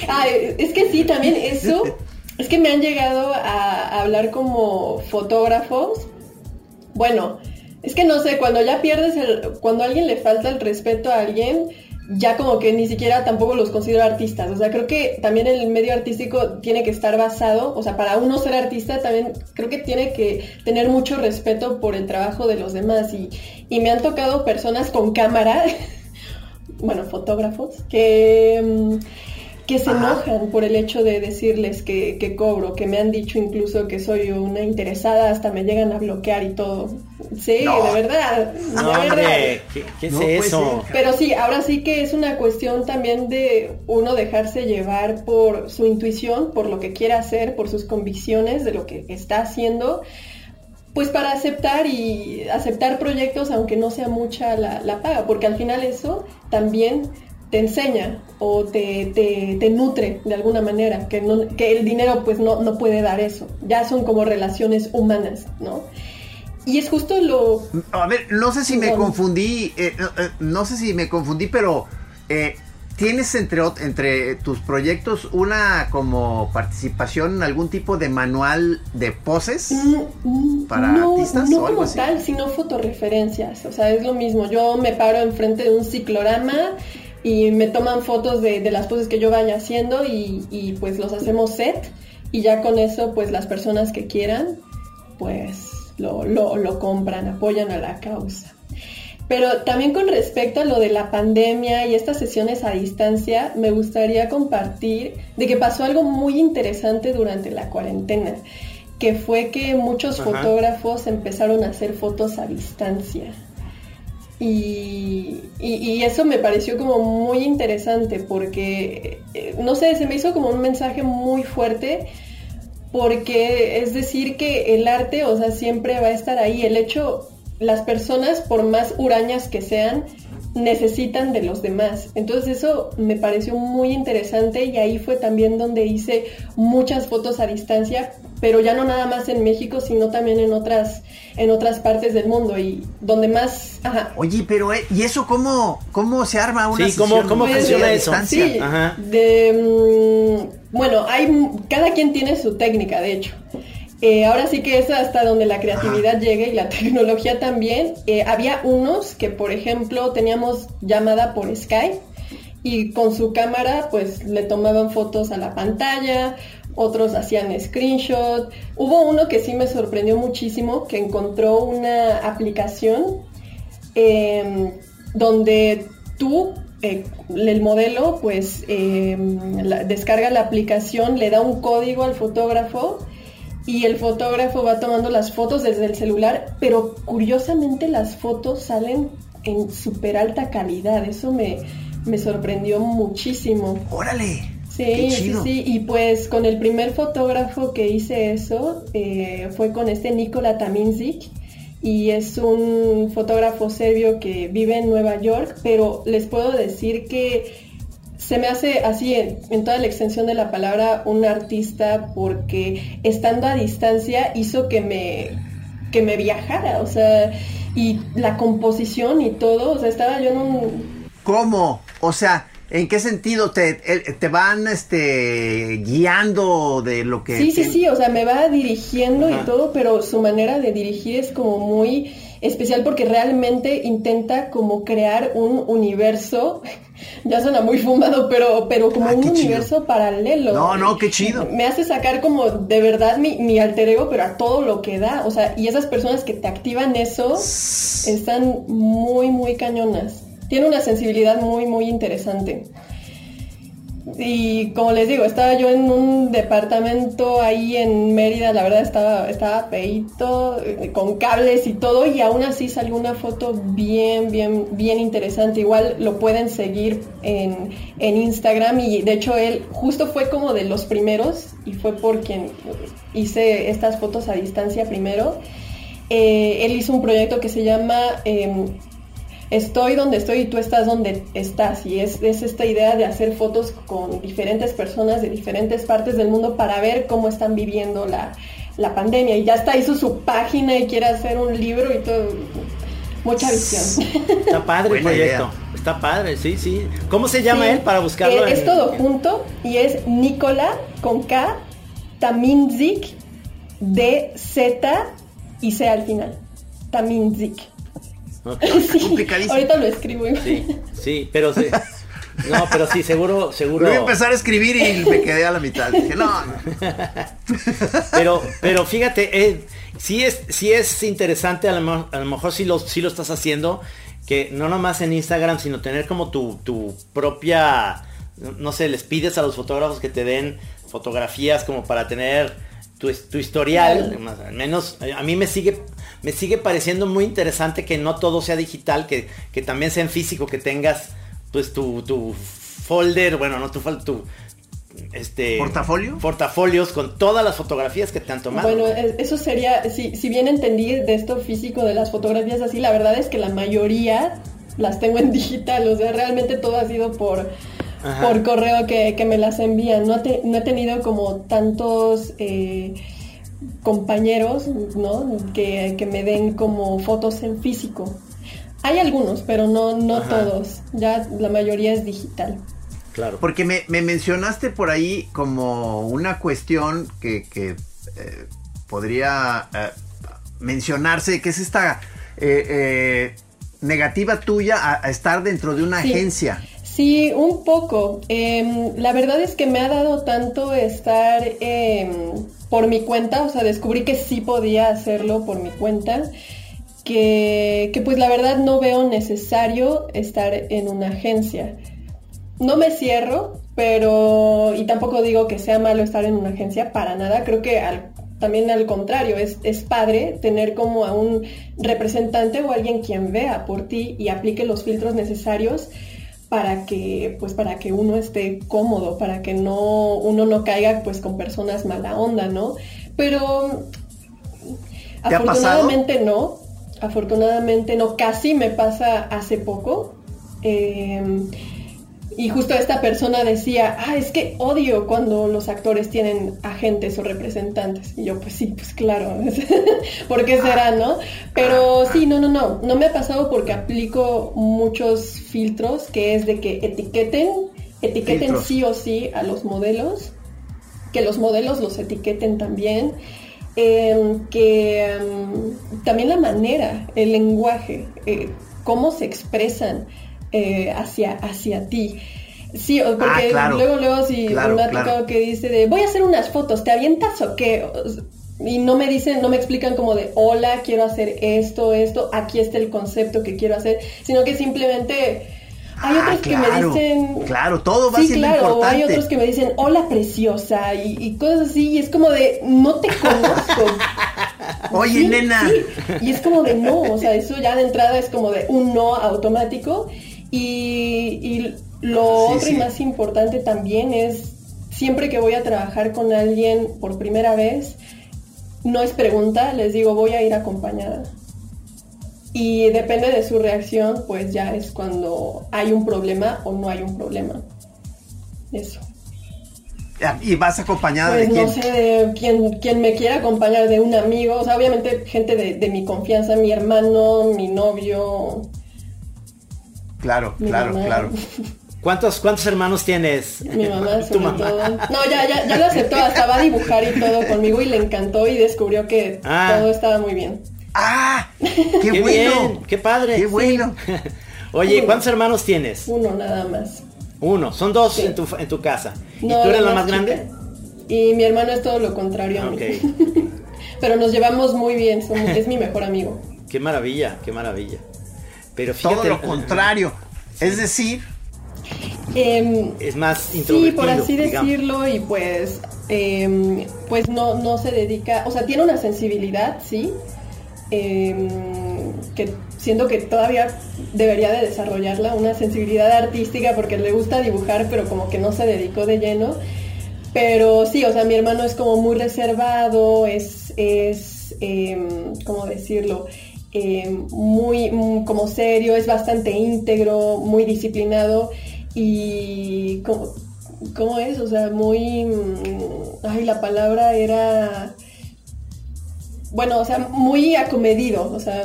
Ah, es que sí, también eso, es que me han llegado a, a hablar como fotógrafos. Bueno, es que no sé, cuando ya pierdes el, cuando a alguien le falta el respeto a alguien, ya como que ni siquiera tampoco los considero artistas. O sea, creo que también el medio artístico tiene que estar basado, o sea, para uno ser artista también creo que tiene que tener mucho respeto por el trabajo de los demás. Y, y me han tocado personas con cámara, [laughs] bueno, fotógrafos, que... mm, que se enojan por el hecho de decirles que, que cobro, que me han dicho incluso que soy una interesada, hasta me llegan a bloquear y todo. Sí, No. de verdad. No, de verdad. hombre, ¿qué, qué es No puede eso? Pero sí, ahora sí que es una cuestión también de uno dejarse llevar por su intuición, por lo que quiere hacer, por sus convicciones de lo que está haciendo, pues para aceptar y aceptar proyectos aunque no sea mucha la, la paga, porque al final eso también te enseña o te, te, te nutre de alguna manera, que, no, que el dinero pues no, no puede dar eso, ya son como relaciones humanas, ¿no? Y es justo lo, A ver, no sé si me confundí, eh, no, eh, no sé si me confundí, pero eh, tienes entre, entre tus proyectos una como participación en algún tipo de manual de poses. Mm, mm, ¿Para no, artistas no o algo como así? tal, sino fotorreferencias. O sea, es lo mismo. Yo me paro enfrente de un ciclorama y me toman fotos de, de las poses que yo vaya haciendo y, y, pues los hacemos set. Y ya con eso, pues las personas que quieran, pues lo, lo, lo compran, apoyan a la causa. Pero también con respecto a lo de la pandemia y estas sesiones a distancia, me gustaría compartir de que pasó algo muy interesante durante la cuarentena, que fue que muchos Ajá. fotógrafos empezaron a hacer fotos a distancia. Y, y- y eso me pareció como muy interesante porque, eh, no sé, se me hizo como un mensaje muy fuerte porque es decir que el arte, o sea, siempre va a estar ahí. El hecho, las personas, por más hurañas que sean, necesitan de los demás. Entonces eso me pareció muy interesante y ahí fue también donde hice muchas fotos a distancia, pero ya no nada más en México, sino también en otras, en otras partes del mundo y donde más, ajá, Oye, pero eh, ¿y eso cómo, cómo se arma una Sí, ¿cómo- sesión cómo así funciona a eso? distancia? Sí, Ajá. de, mm, bueno, hay, cada quien tiene su técnica, de hecho. Eh, ahora sí que es hasta donde la creatividad llegue y la [laughs] tecnología también. Eh, había unos que, por ejemplo, teníamos llamada por Skype y con su cámara pues le tomaban fotos a la pantalla, otros hacían screenshot. Hubo uno que sí me sorprendió muchísimo, que encontró una aplicación eh, donde tú eh, el modelo pues la- descarga la aplicación, le da un código al fotógrafo y el fotógrafo va tomando las fotos desde el celular, pero curiosamente las fotos salen en súper alta calidad, eso me, me sorprendió muchísimo. Órale. Sí, sí, sí, y pues con el primer fotógrafo que hice eso eh, fue con este Nikola Taminzik y es un fotógrafo serbio que vive en Nueva York, pero les puedo decir que se me hace así en, en toda la extensión de la palabra un artista porque estando a distancia hizo que me que me viajara, o sea, y la composición y todo, o sea, estaba yo en un ¿Cómo? O sea, ¿en qué sentido te, te van este guiando de lo que Sí, sí, sí, o sea, me va dirigiendo Ajá. y todo, pero su manera de dirigir es como muy especial porque realmente intenta como crear un universo, [laughs] ya suena muy fumado, pero, pero como Ah, un chido. universo paralelo. No, no, qué chido. Me hace sacar como de verdad mi, mi alter ego, pero a todo lo que da, o sea, y esas personas que te activan eso están muy, muy cañonas. Tiene una sensibilidad muy, muy interesante. Y como les digo, estaba yo en un departamento ahí en Mérida, la verdad estaba, estaba feito, eh, con cables y todo, y aún así salió una foto bien, bien, bien interesante. Igual lo pueden seguir en, en Instagram y de hecho él justo fue como de los primeros y fue por quien hice estas fotos a distancia primero. Eh, él hizo un proyecto que se llama em, estoy donde estoy y tú estás donde estás. Y es, es esta idea de hacer fotos con diferentes personas de diferentes partes del mundo para ver cómo están viviendo la, la pandemia. Y ya está, hizo su página y quiere hacer un libro y todo. Mucha visión. [laughs] Está padre el proyecto. idea. Está padre, sí, sí. ¿Cómo se llama Sí. él para buscarlo? Eh, en- es todo junto y es Nicola con K, Taminzik, D, Z y C al final. Taminzik. Sí, complicadísimo. ahorita lo escribo. Sí, sí, pero sí. No, pero sí, seguro, seguro. Voy a empezar a escribir y me quedé a la mitad. Dije, no. [laughs] Pero, pero fíjate, eh, sí es, sí es interesante, a lo, mo- a lo mejor sí lo, sí lo estás haciendo, que no nomás en Instagram, sino tener como tu, tu propia, no sé, les pides a los fotógrafos que te den fotografías como para tener tu, tu historial, al menos a mí me sigue, me sigue pareciendo muy interesante que no todo sea digital, que, que también sea en físico, que tengas pues tu, tu folder, bueno, no tu folder, tu este ¿Portafolio? portafolios con todas las fotografías que te han tomado. Bueno, es- eso sería, si, si bien entendí de esto físico de las fotografías así, la verdad es que la mayoría las tengo en [laughs] digital, o sea, realmente todo ha sido por, Ajá. por correo que, que me las envían. No, te- no he tenido como tantos eh, compañeros, ¿no? Que, que me den como fotos en físico. Hay algunos, pero no, no Ajá. todos. Ya la mayoría es digital. claro. Porque me, me mencionaste por ahí como una cuestión que, que, eh, podría eh, mencionarse, que es esta eh, eh, negativa tuya a, a estar dentro de una Sí. agencia. Sí, un poco. Em, la verdad es que me ha dado tanto estar em, por mi cuenta, o sea, descubrí que sí podía hacerlo por mi cuenta, que, que pues la verdad no veo necesario estar en una agencia. No me cierro, pero, y tampoco digo que sea malo estar en una agencia, para nada, creo que al- también al contrario, es, es padre tener como a un representante o alguien quien vea por ti y aplique los filtros necesarios para que pues para que uno esté cómodo, para que no uno no caiga pues con personas mala onda, ¿no? Pero afortunadamente no, afortunadamente no, casi me pasa hace poco. eh, y justo esta persona decía, ah, es que odio cuando los actores tienen agentes o representantes. Y yo, pues sí, pues claro, [laughs] ¿por qué será, no? Pero sí, no, no, no, no me ha pasado porque aplico muchos filtros, que es de que etiqueten, etiqueten Filtros. sí o sí a los modelos, que los modelos los etiqueten también, eh, que mm, también la manera, el lenguaje, eh, cómo se expresan eh, hacia, hacia ti. Sí, porque Ah, claro. luego, luego si Claro, me ha claro. tocado que dice de voy a hacer unas fotos, ¿te avientas o qué? Y no me dicen, no me explican como de hola, quiero hacer esto, esto, aquí está el concepto que quiero hacer, sino que simplemente hay otros que me dicen. Claro, todo va sí, siendo claro, importante. hay otros que me dicen, hola preciosa, y, y cosas así, y es como de, no te conozco. [laughs] Oye, Sí, nena. sí. Y es como de no, o sea, eso ya de entrada es como de un no automático. Y, y lo Sí, otro sí. y más importante también es, siempre que voy a trabajar con alguien por primera vez, no es pregunta, les digo, voy a ir acompañada. Y depende de su reacción, pues ya es cuando hay un problema o no hay un problema. Eso. Y vas acompañada Pues de quién. no sé de quién, quién me quiera acompañar, de un amigo, o sea, obviamente gente de, de mi confianza, mi hermano, mi novio, Claro, mi claro, mamá. claro. ¿Cuántos, ¿Cuántos hermanos tienes? Mi mamá, Tu sobre mamá. todo. No, ya, ya, ya lo aceptó, hasta va a dibujar y todo conmigo y le encantó y descubrió que Ah. todo estaba muy bien. ¡Ah! ¡Qué, [laughs] ¡Qué bueno! bien! ¡Qué padre! ¡Qué bueno! [laughs] Oye, ¿cuántos hermanos tienes? Uno nada más. Uno. Son dos Sí. en, tu, en tu casa. ¿Y tú eres la más grande? Y mi hermano es todo lo contrario a mí. [laughs] Pero nos llevamos muy bien, somos- es mi mejor amigo. Qué maravilla, qué maravilla. Pero fíjate. Todo lo contrario. Es decir, Em, Es más Sí, introvertido. por así digamos. decirlo, y pues, em, pues no, no se dedica, o sea, tiene una sensibilidad, sí, em, que siento que todavía debería de desarrollarla, una sensibilidad artística porque le gusta dibujar, pero como que no se dedicó de lleno. Pero sí, o sea, mi hermano es como muy reservado, es, es ¿cómo decirlo? Em, muy mm, como serio, es bastante íntegro, muy disciplinado y ¿cómo, cómo es? O sea, muy... mm, Ay, la palabra era... Bueno, o sea, muy acomedido, o sea,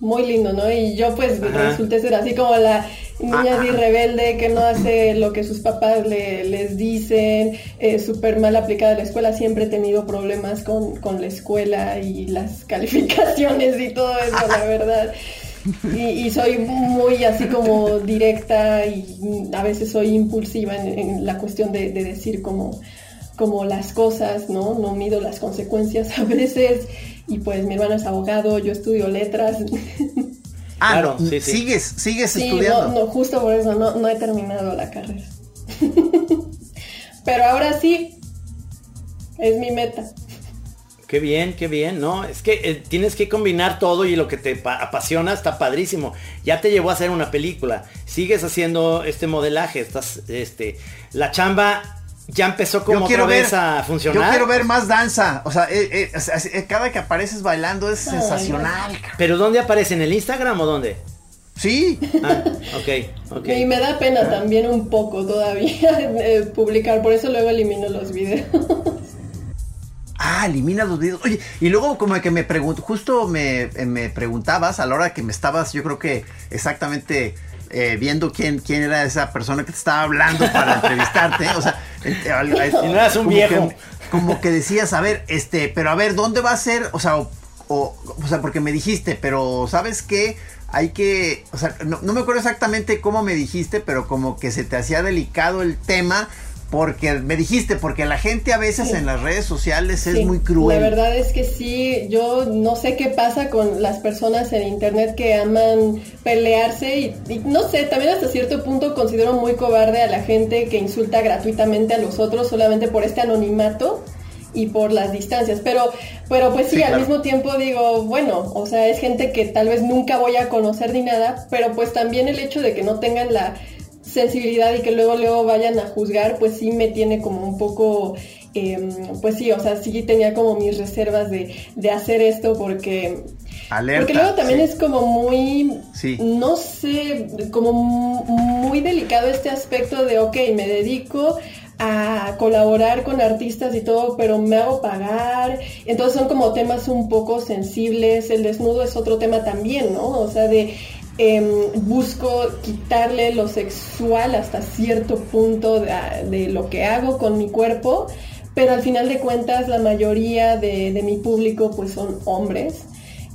muy lindo, ¿no? Y yo pues Ajá. resulté ser así como la niña así rebelde que no hace lo que sus papás le, les dicen, eh, súper mal aplicada a la escuela, siempre he tenido problemas con, con la escuela y las [laughs] calificaciones y todo eso, la verdad. Y, y soy muy así como directa y a veces soy impulsiva en, en la cuestión de, de decir como, como las cosas, ¿no? No mido las consecuencias [laughs] a veces. Y pues mi hermano es abogado, yo estudio letras. [laughs] ah, Claro, no, sí, sí. sigues, sigues Sí, estudiando. no, no, justo por eso no, no he terminado la carrera. [laughs] Pero ahora sí, es mi meta. Qué bien, qué bien, ¿no? Es que eh, tienes que combinar todo y lo que te pa- apasiona está padrísimo. Ya te llevó a hacer una película. Sigues haciendo este modelaje, estás, este, la chamba ya empezó como otra vez a funcionar. Yo quiero ver más danza. O sea, eh, eh, eh, cada que apareces bailando es Ay, sensacional. cabrón. Pero ¿dónde aparece? ¿En el Instagram o dónde? Sí. Ah, ok, ok. Y me da pena también un poco todavía [laughs] eh, publicar, por eso luego elimino los videos. Ah, elimina los videos. Oye, y luego como que me pregunto, justo me, eh, me preguntabas a la hora que me estabas, yo creo que exactamente eh, viendo quién, quién era esa persona que te estaba hablando para [laughs] entrevistarte. O sea, eh, Y no eras un como viejo. que- como que decías, a ver, este, pero a ver, ¿dónde va a ser? O sea, o, o, o sea, porque me dijiste, pero ¿sabes qué? Hay que, o sea, no, no me acuerdo exactamente cómo me dijiste, pero como que se te hacía delicado el tema. Porque me dijiste, porque la gente a veces Sí. en las redes sociales es Sí, muy cruel. La verdad es que sí, yo no sé qué pasa con las personas en internet que aman pelearse y, y no sé, también hasta cierto punto considero muy cobarde a la gente que insulta gratuitamente a los otros solamente por este anonimato y por las distancias, pero pero pues sí, Sí, al claro. mismo tiempo digo, bueno, o sea, es gente que tal vez nunca voy a conocer ni nada, pero pues también el hecho de que no tengan la sensibilidad y que luego luego vayan a juzgar, pues sí me tiene como un poco, eh, pues sí, o sea, sí tenía como mis reservas de, de hacer esto porque... Alerta. porque luego también sí. es como muy, Sí. no sé, como mu- muy delicado este aspecto de, ok, me dedico a colaborar con artistas y todo, pero me hago pagar. Entonces son como temas un poco sensibles. El desnudo es otro tema también, ¿no? O sea, de em, busco quitarle lo sexual hasta cierto punto de, de lo que hago con mi cuerpo, pero al final de cuentas la mayoría de, de mi público pues son hombres.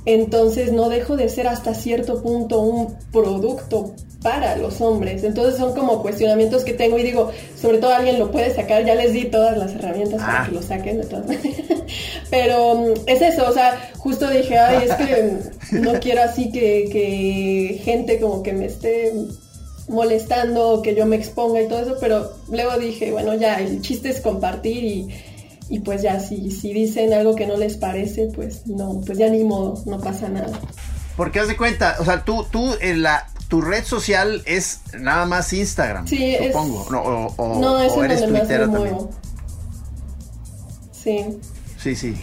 Entonces no dejo de ser hasta cierto punto un producto para los hombres. Entonces son como cuestionamientos que tengo y digo, sobre todo alguien lo puede sacar, ya les di todas las herramientas Ah. para que lo saquen de todas maneras. [laughs] Pero mm, es eso, o sea, justo dije, ay, es que no quiero así que, que gente como que me esté molestando que yo me exponga y todo eso, pero luego dije, bueno, ya, el chiste es compartir y, y pues ya, si, si dicen algo que no les parece, pues no, pues ya ni modo, no pasa nada. Porque haz de cuenta, o sea, tú, tú en la, tu red social es nada más Instagram, Sí, es- supongo. No, o, o- no, es o eres tuitera también. Sí. Sí, sí.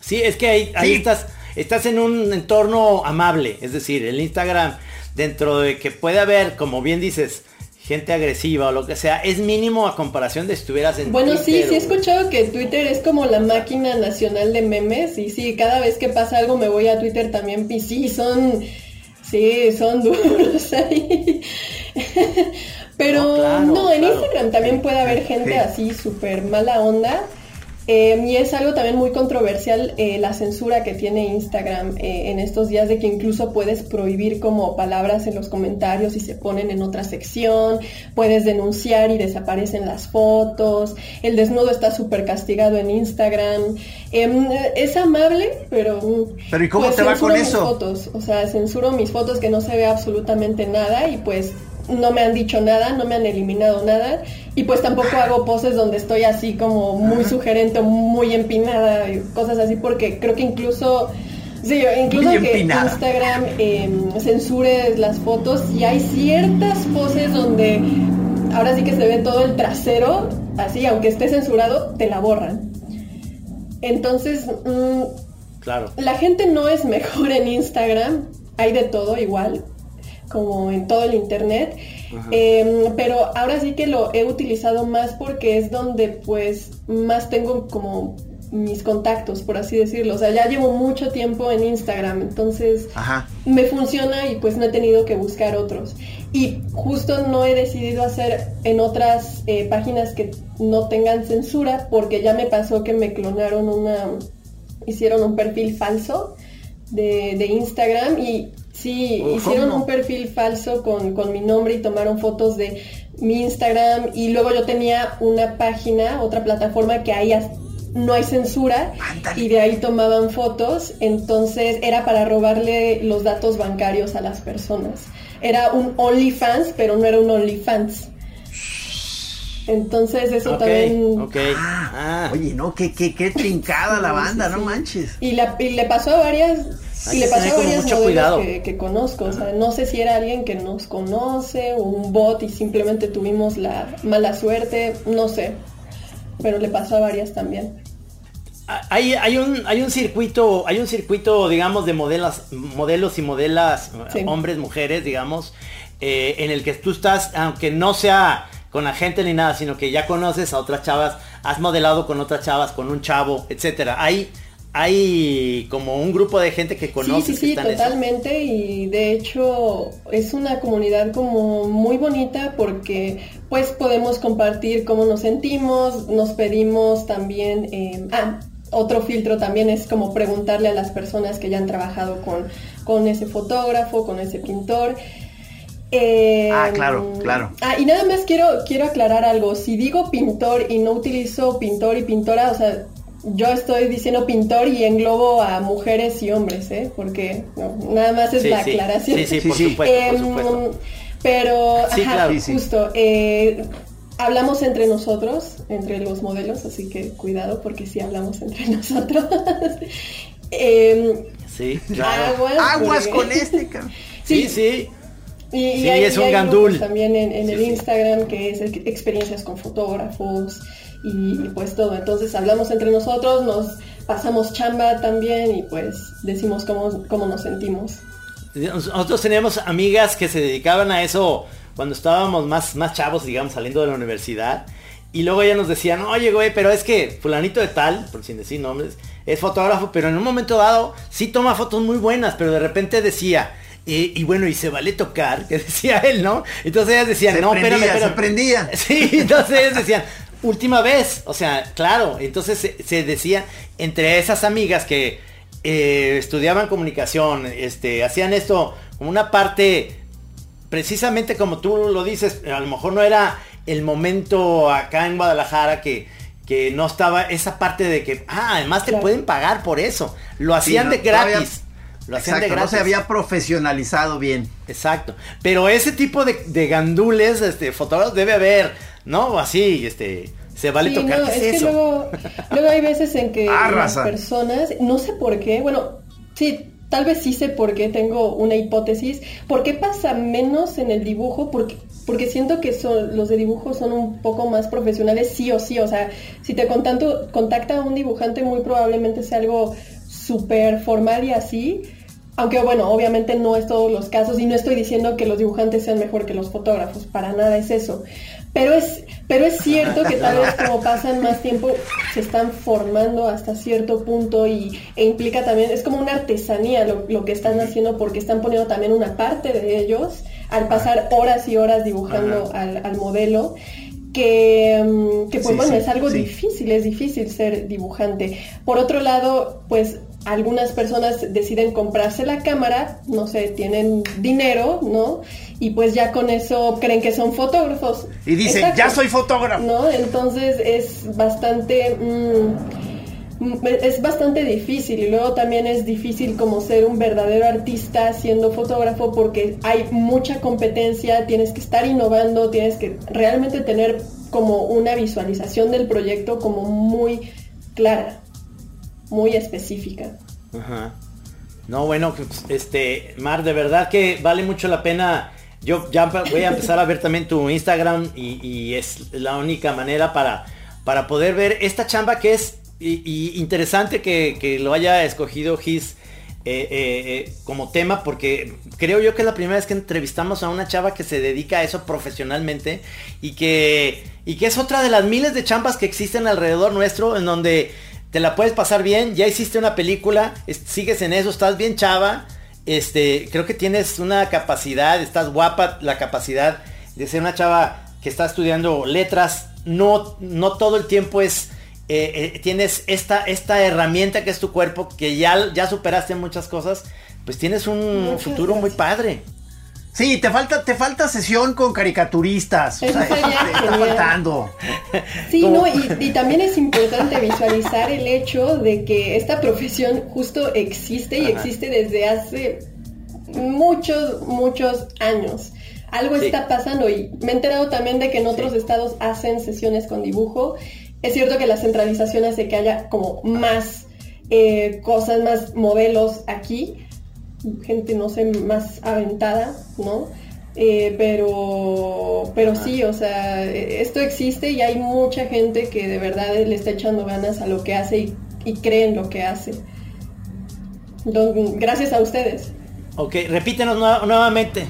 Sí, es que ahí, ahí Sí. estás, estás en un entorno amable, es decir, el Instagram, dentro de que puede haber, como bien dices, gente agresiva o lo que sea, es mínimo a comparación de si estuvieras en Bueno, sí, Twitter sí he escuchado que Twitter es como la máquina nacional de memes y sí, cada vez que pasa algo me voy a Twitter también y sí, son, sí, son duros [laughs] ahí. Pero No, claro, no, en claro. Instagram también puede haber gente Sí. así súper mala onda. Eh, y es algo también muy controversial eh, la censura que tiene Instagram eh, en estos días de que incluso puedes prohibir como palabras en los comentarios y se ponen en otra sección, puedes denunciar y desaparecen las fotos, el desnudo está súper castigado en Instagram, Em, es amable, pero... mm, Pero ¿y cómo pues te va censuro con mis eso? fotos, o sea, censuro mis fotos que no se ve absolutamente nada y pues no me han dicho nada, no me han eliminado nada y pues tampoco hago poses donde estoy así como muy sugerente, o muy empinada y cosas así porque creo que incluso sí, incluso que. Instagram em, censure las fotos y hay ciertas poses donde ahora sí que se ve todo el trasero, así aunque esté censurado, te la borran. Entonces, mm, Claro. la gente no es mejor en Instagram, hay de todo igual, como en todo el internet, Em, pero ahora sí que lo he utilizado más porque es donde pues más tengo como mis contactos, por así decirlo. O sea, ya llevo mucho tiempo en Instagram, entonces Ajá. me funciona y pues no he tenido que buscar otros. Y justo no he decidido hacer en otras eh, páginas que no tengan censura porque ya me pasó que me clonaron una, hicieron un perfil falso de, de Instagram y sí, Oh, hicieron ¿cómo? un perfil falso con, con mi nombre y tomaron fotos de mi Instagram y luego yo tenía una página, otra plataforma que ahí no hay censura Ándale. y de ahí tomaban fotos, entonces era para robarle los datos bancarios a las personas. Era un OnlyFans, pero no era un OnlyFans. Entonces eso también... Ah, Ah. Oye, no, qué, qué, qué trincada la Sí, banda, sí, no sí. manches. Y, la- y le pasó a varias, Hay y le pasó a mucho modelos cuidado. que, que conozco. O sea, no sé si era alguien que nos conoce, o un bot y simplemente tuvimos la mala suerte, no sé. Pero le pasó a varias también. Hay, hay un hay un circuito hay un circuito digamos de modelos modelos y modelas Sí. hombres mujeres digamos eh, en el que tú estás aunque no sea con agente ni nada sino que ya conoces a otras chavas has modelado con otras chavas con un chavo etcétera hay hay como un grupo de gente que conoces sí, sí, que sí, eso. totalmente. Y de hecho es una comunidad como muy bonita porque pues podemos compartir cómo nos sentimos, nos pedimos también... eh, ah, otro filtro también es como preguntarle a las personas que ya han trabajado con, con ese fotógrafo, con ese pintor. Eh, Ah, claro, claro. Ah, y nada más quiero, quiero aclarar algo. Si digo pintor y no utilizo pintor y pintora, o sea, yo estoy diciendo pintor y englobo a mujeres y hombres, ¿eh? Porque no, nada más es Sí, la sí. aclaración. sí sí Sí, por sí. supuesto por supuesto Pero, Sí, ajá, claro. Sí, sí. justo, eh, hablamos entre nosotros, entre los modelos, así que cuidado porque sí hablamos entre [laughs] nosotros. Em, sí claro. aguas. Aguas porque- con este, [laughs] sí sí Y, y Sí, hay, es y un hay gandul. también en, en Sí, el sí. Instagram que es ex- experiencias con fotógrafos y, y pues todo. Entonces hablamos entre nosotros, nos pasamos chamba también y pues decimos cómo, cómo nos sentimos. Nosotros teníamos amigas que se dedicaban a eso cuando estábamos más, más chavos, digamos, saliendo de la universidad. Y luego ella nos decían, oye, güey, pero es que fulanito de tal, por sin decir nombres, es fotógrafo, pero en un momento dado sí toma fotos muy buenas, pero de repente decía, y, y bueno, y se vale tocar, [laughs] que decía él, ¿no? Entonces ellas decían, Se no, prendía, espérame, se prendía. [laughs] Sí, entonces ellas decían, última vez, o sea, claro, entonces se, se decía entre esas amigas que eh, estudiaban comunicación, este, hacían esto como una parte, precisamente como tú lo dices, a lo mejor no era el momento acá en Guadalajara que, que no estaba esa parte de que, ah, además te Claro. pueden pagar por eso, lo hacían no, de todavía- gratis. Lo hacían Exacto, de no gratis. se había profesionalizado bien. Exacto. Pero ese tipo de, de gandules, este, fotógrafos debe haber, ¿no? Así, este, se vale Sí, tocar. no, ¿Qué es, es que eso? luego, luego hay veces en que [laughs] Ah, las personas, no sé por qué, bueno, sí, tal vez sí sé por qué, tengo una hipótesis, ¿por qué pasa menos en el dibujo? Porque, porque siento que son, los de dibujo son un poco más profesionales, sí o sí, o sea, si te contanto- contacta a un dibujante muy probablemente sea algo súper formal y así, aunque bueno, obviamente no es todos los casos y no estoy diciendo que los dibujantes sean mejor que los fotógrafos, para nada es eso. Pero es, pero es cierto que tal vez como [laughs] pasan más tiempo se están formando hasta cierto punto y, e implica también, es como una artesanía lo, lo que están haciendo porque están poniendo también una parte de ellos al pasar horas y horas dibujando al, al modelo. Que, mm, que pues Sí, bueno, sí, es algo sí. difícil, es difícil ser dibujante. Por otro lado, pues algunas personas deciden comprarse la cámara, no sé, tienen dinero, ¿no? Y pues ya con eso creen que son fotógrafos. Y dicen, Exacto. ya soy fotógrafo. ¿No? Entonces es bastante... mm, mm, es bastante difícil y luego también es difícil como ser un verdadero artista siendo fotógrafo porque hay mucha competencia, tienes que estar innovando, tienes que realmente tener como una visualización del proyecto como muy clara, muy específica. Ajá. No, bueno, pues, este, Mar, de verdad que vale mucho la pena. Yo ya voy a empezar a ver también tu Instagram y, es la única manera para, para poder ver esta chamba que es interesante que, que lo haya escogido Gis eh, eh, eh, como tema porque creo yo que es la primera vez que entrevistamos a una chava que se dedica a eso profesionalmente y que, y que es otra de las miles de chambas que existen alrededor nuestro en donde te la puedes pasar bien, ya hiciste una película, es- sigues en eso, estás bien chava, este, creo que tienes una capacidad, estás guapa, la capacidad de ser una chava que está estudiando letras, no, no todo el tiempo es, eh, eh, tienes esta, esta herramienta que es tu cuerpo, que ya, ya superaste muchas cosas, pues tienes un Muchas futuro muy padre. Sí, te falta, te falta sesión con caricaturistas. O Eso sea, sería te está faltando. Sí, no, y, y también es importante visualizar el hecho de que esta profesión justo existe y Ajá. existe desde hace muchos, muchos años. Algo Sí. está pasando y me he enterado también de que en otros Sí. estados hacen sesiones con dibujo. Es cierto que la centralización hace que haya como más eh, cosas, más modelos aquí, gente, no sé, más aventada, ¿no? Eh, pero, pero sí, o sea, esto existe y hay mucha gente que de verdad le está echando ganas a lo que hace y, y cree en lo que hace. Gracias a ustedes. Ok, repítenos nue- nuevamente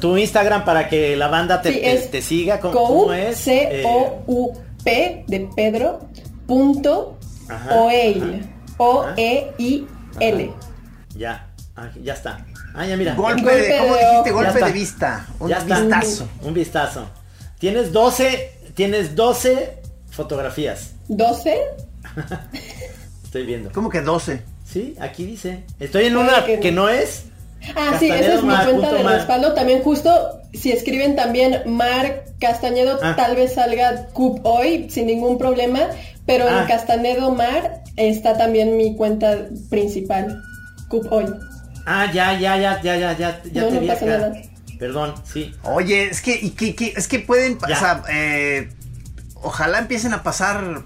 tu Instagram para que la banda te, Sí, te- es te siga. ¿Cómo, es? C-O-U-P de Pedro, punto, Ajá, Oeil, O-E-I-L. ya, ah, ya está. Ah, ya mira. Golpe, Golpe de, ¿cómo de dijiste? Golpe de vista. Un Ya está. vistazo. Un vistazo. Tienes 12, tienes 12 fotografías. ¿12? [laughs] Estoy viendo. ¿Cómo que 12? Sí, aquí dice. Estoy en una que- que no es. Ah, sí, esa es mi cuenta Mar, de Mar. respaldo. También justo, si escriben también Mar Castañedo, Ah. tal vez salga Cup hoy sin ningún problema. Pero Ah. en Castañedo Mar está también mi cuenta principal, Cup hoy. Ah, ya, ya, ya, ya, ya, ya, ya No, te no vi pasa acá. nada. Perdón, sí. Oye, es que, y que- que- es que pueden, sea, eh, ojalá empiecen a pasar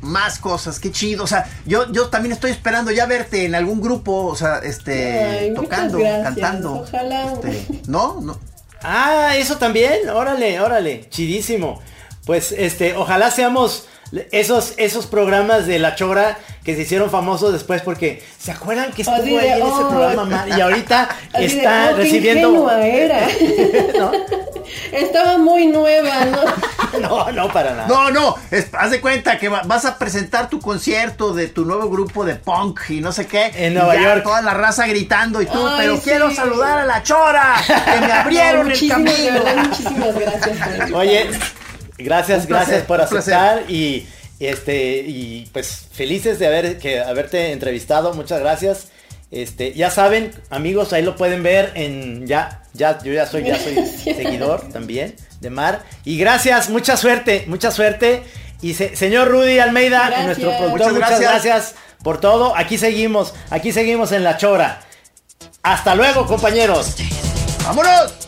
más cosas, qué chido. O sea, yo, yo también estoy esperando ya verte en algún grupo, o sea, este, Ay, tocando, cantando. Ojalá. Este, ¿No? No. Ah, eso también. Órale, órale. Chidísimo. Pues este, ojalá seamos esos, esos programas de La Chora que se hicieron famosos después porque ¿se acuerdan que estuvo ahí en ese oh. programa? Mar? Y ahorita [laughs] está oh, qué recibiendo. era. [laughs] ¿No? Estaba muy nueva, ¿no? [laughs] no, no, para nada. No, no, es- haz de cuenta que va- vas a presentar tu concierto de tu nuevo grupo de punk y no sé qué. En Nueva ya York. Toda la raza gritando y tú, Ay, pero sí. quiero saludar a la chora, que me abrieron el camino. verdad, muchísimas gracias. Oye, gracias, Un placer, gracias por aceptar y este y pues felices de haber que haberte entrevistado. Muchas gracias. Este, ya saben, amigos, ahí lo pueden ver en ya ya yo ya soy ya soy [laughs] seguidor también de Mar y gracias, mucha suerte, mucha suerte y se- señor Rudy Almeida, Gracias. nuestro productor, Muchas muchas gracias. gracias por todo. Aquí seguimos, aquí seguimos en la chora. Hasta luego, compañeros. ¡Vámonos!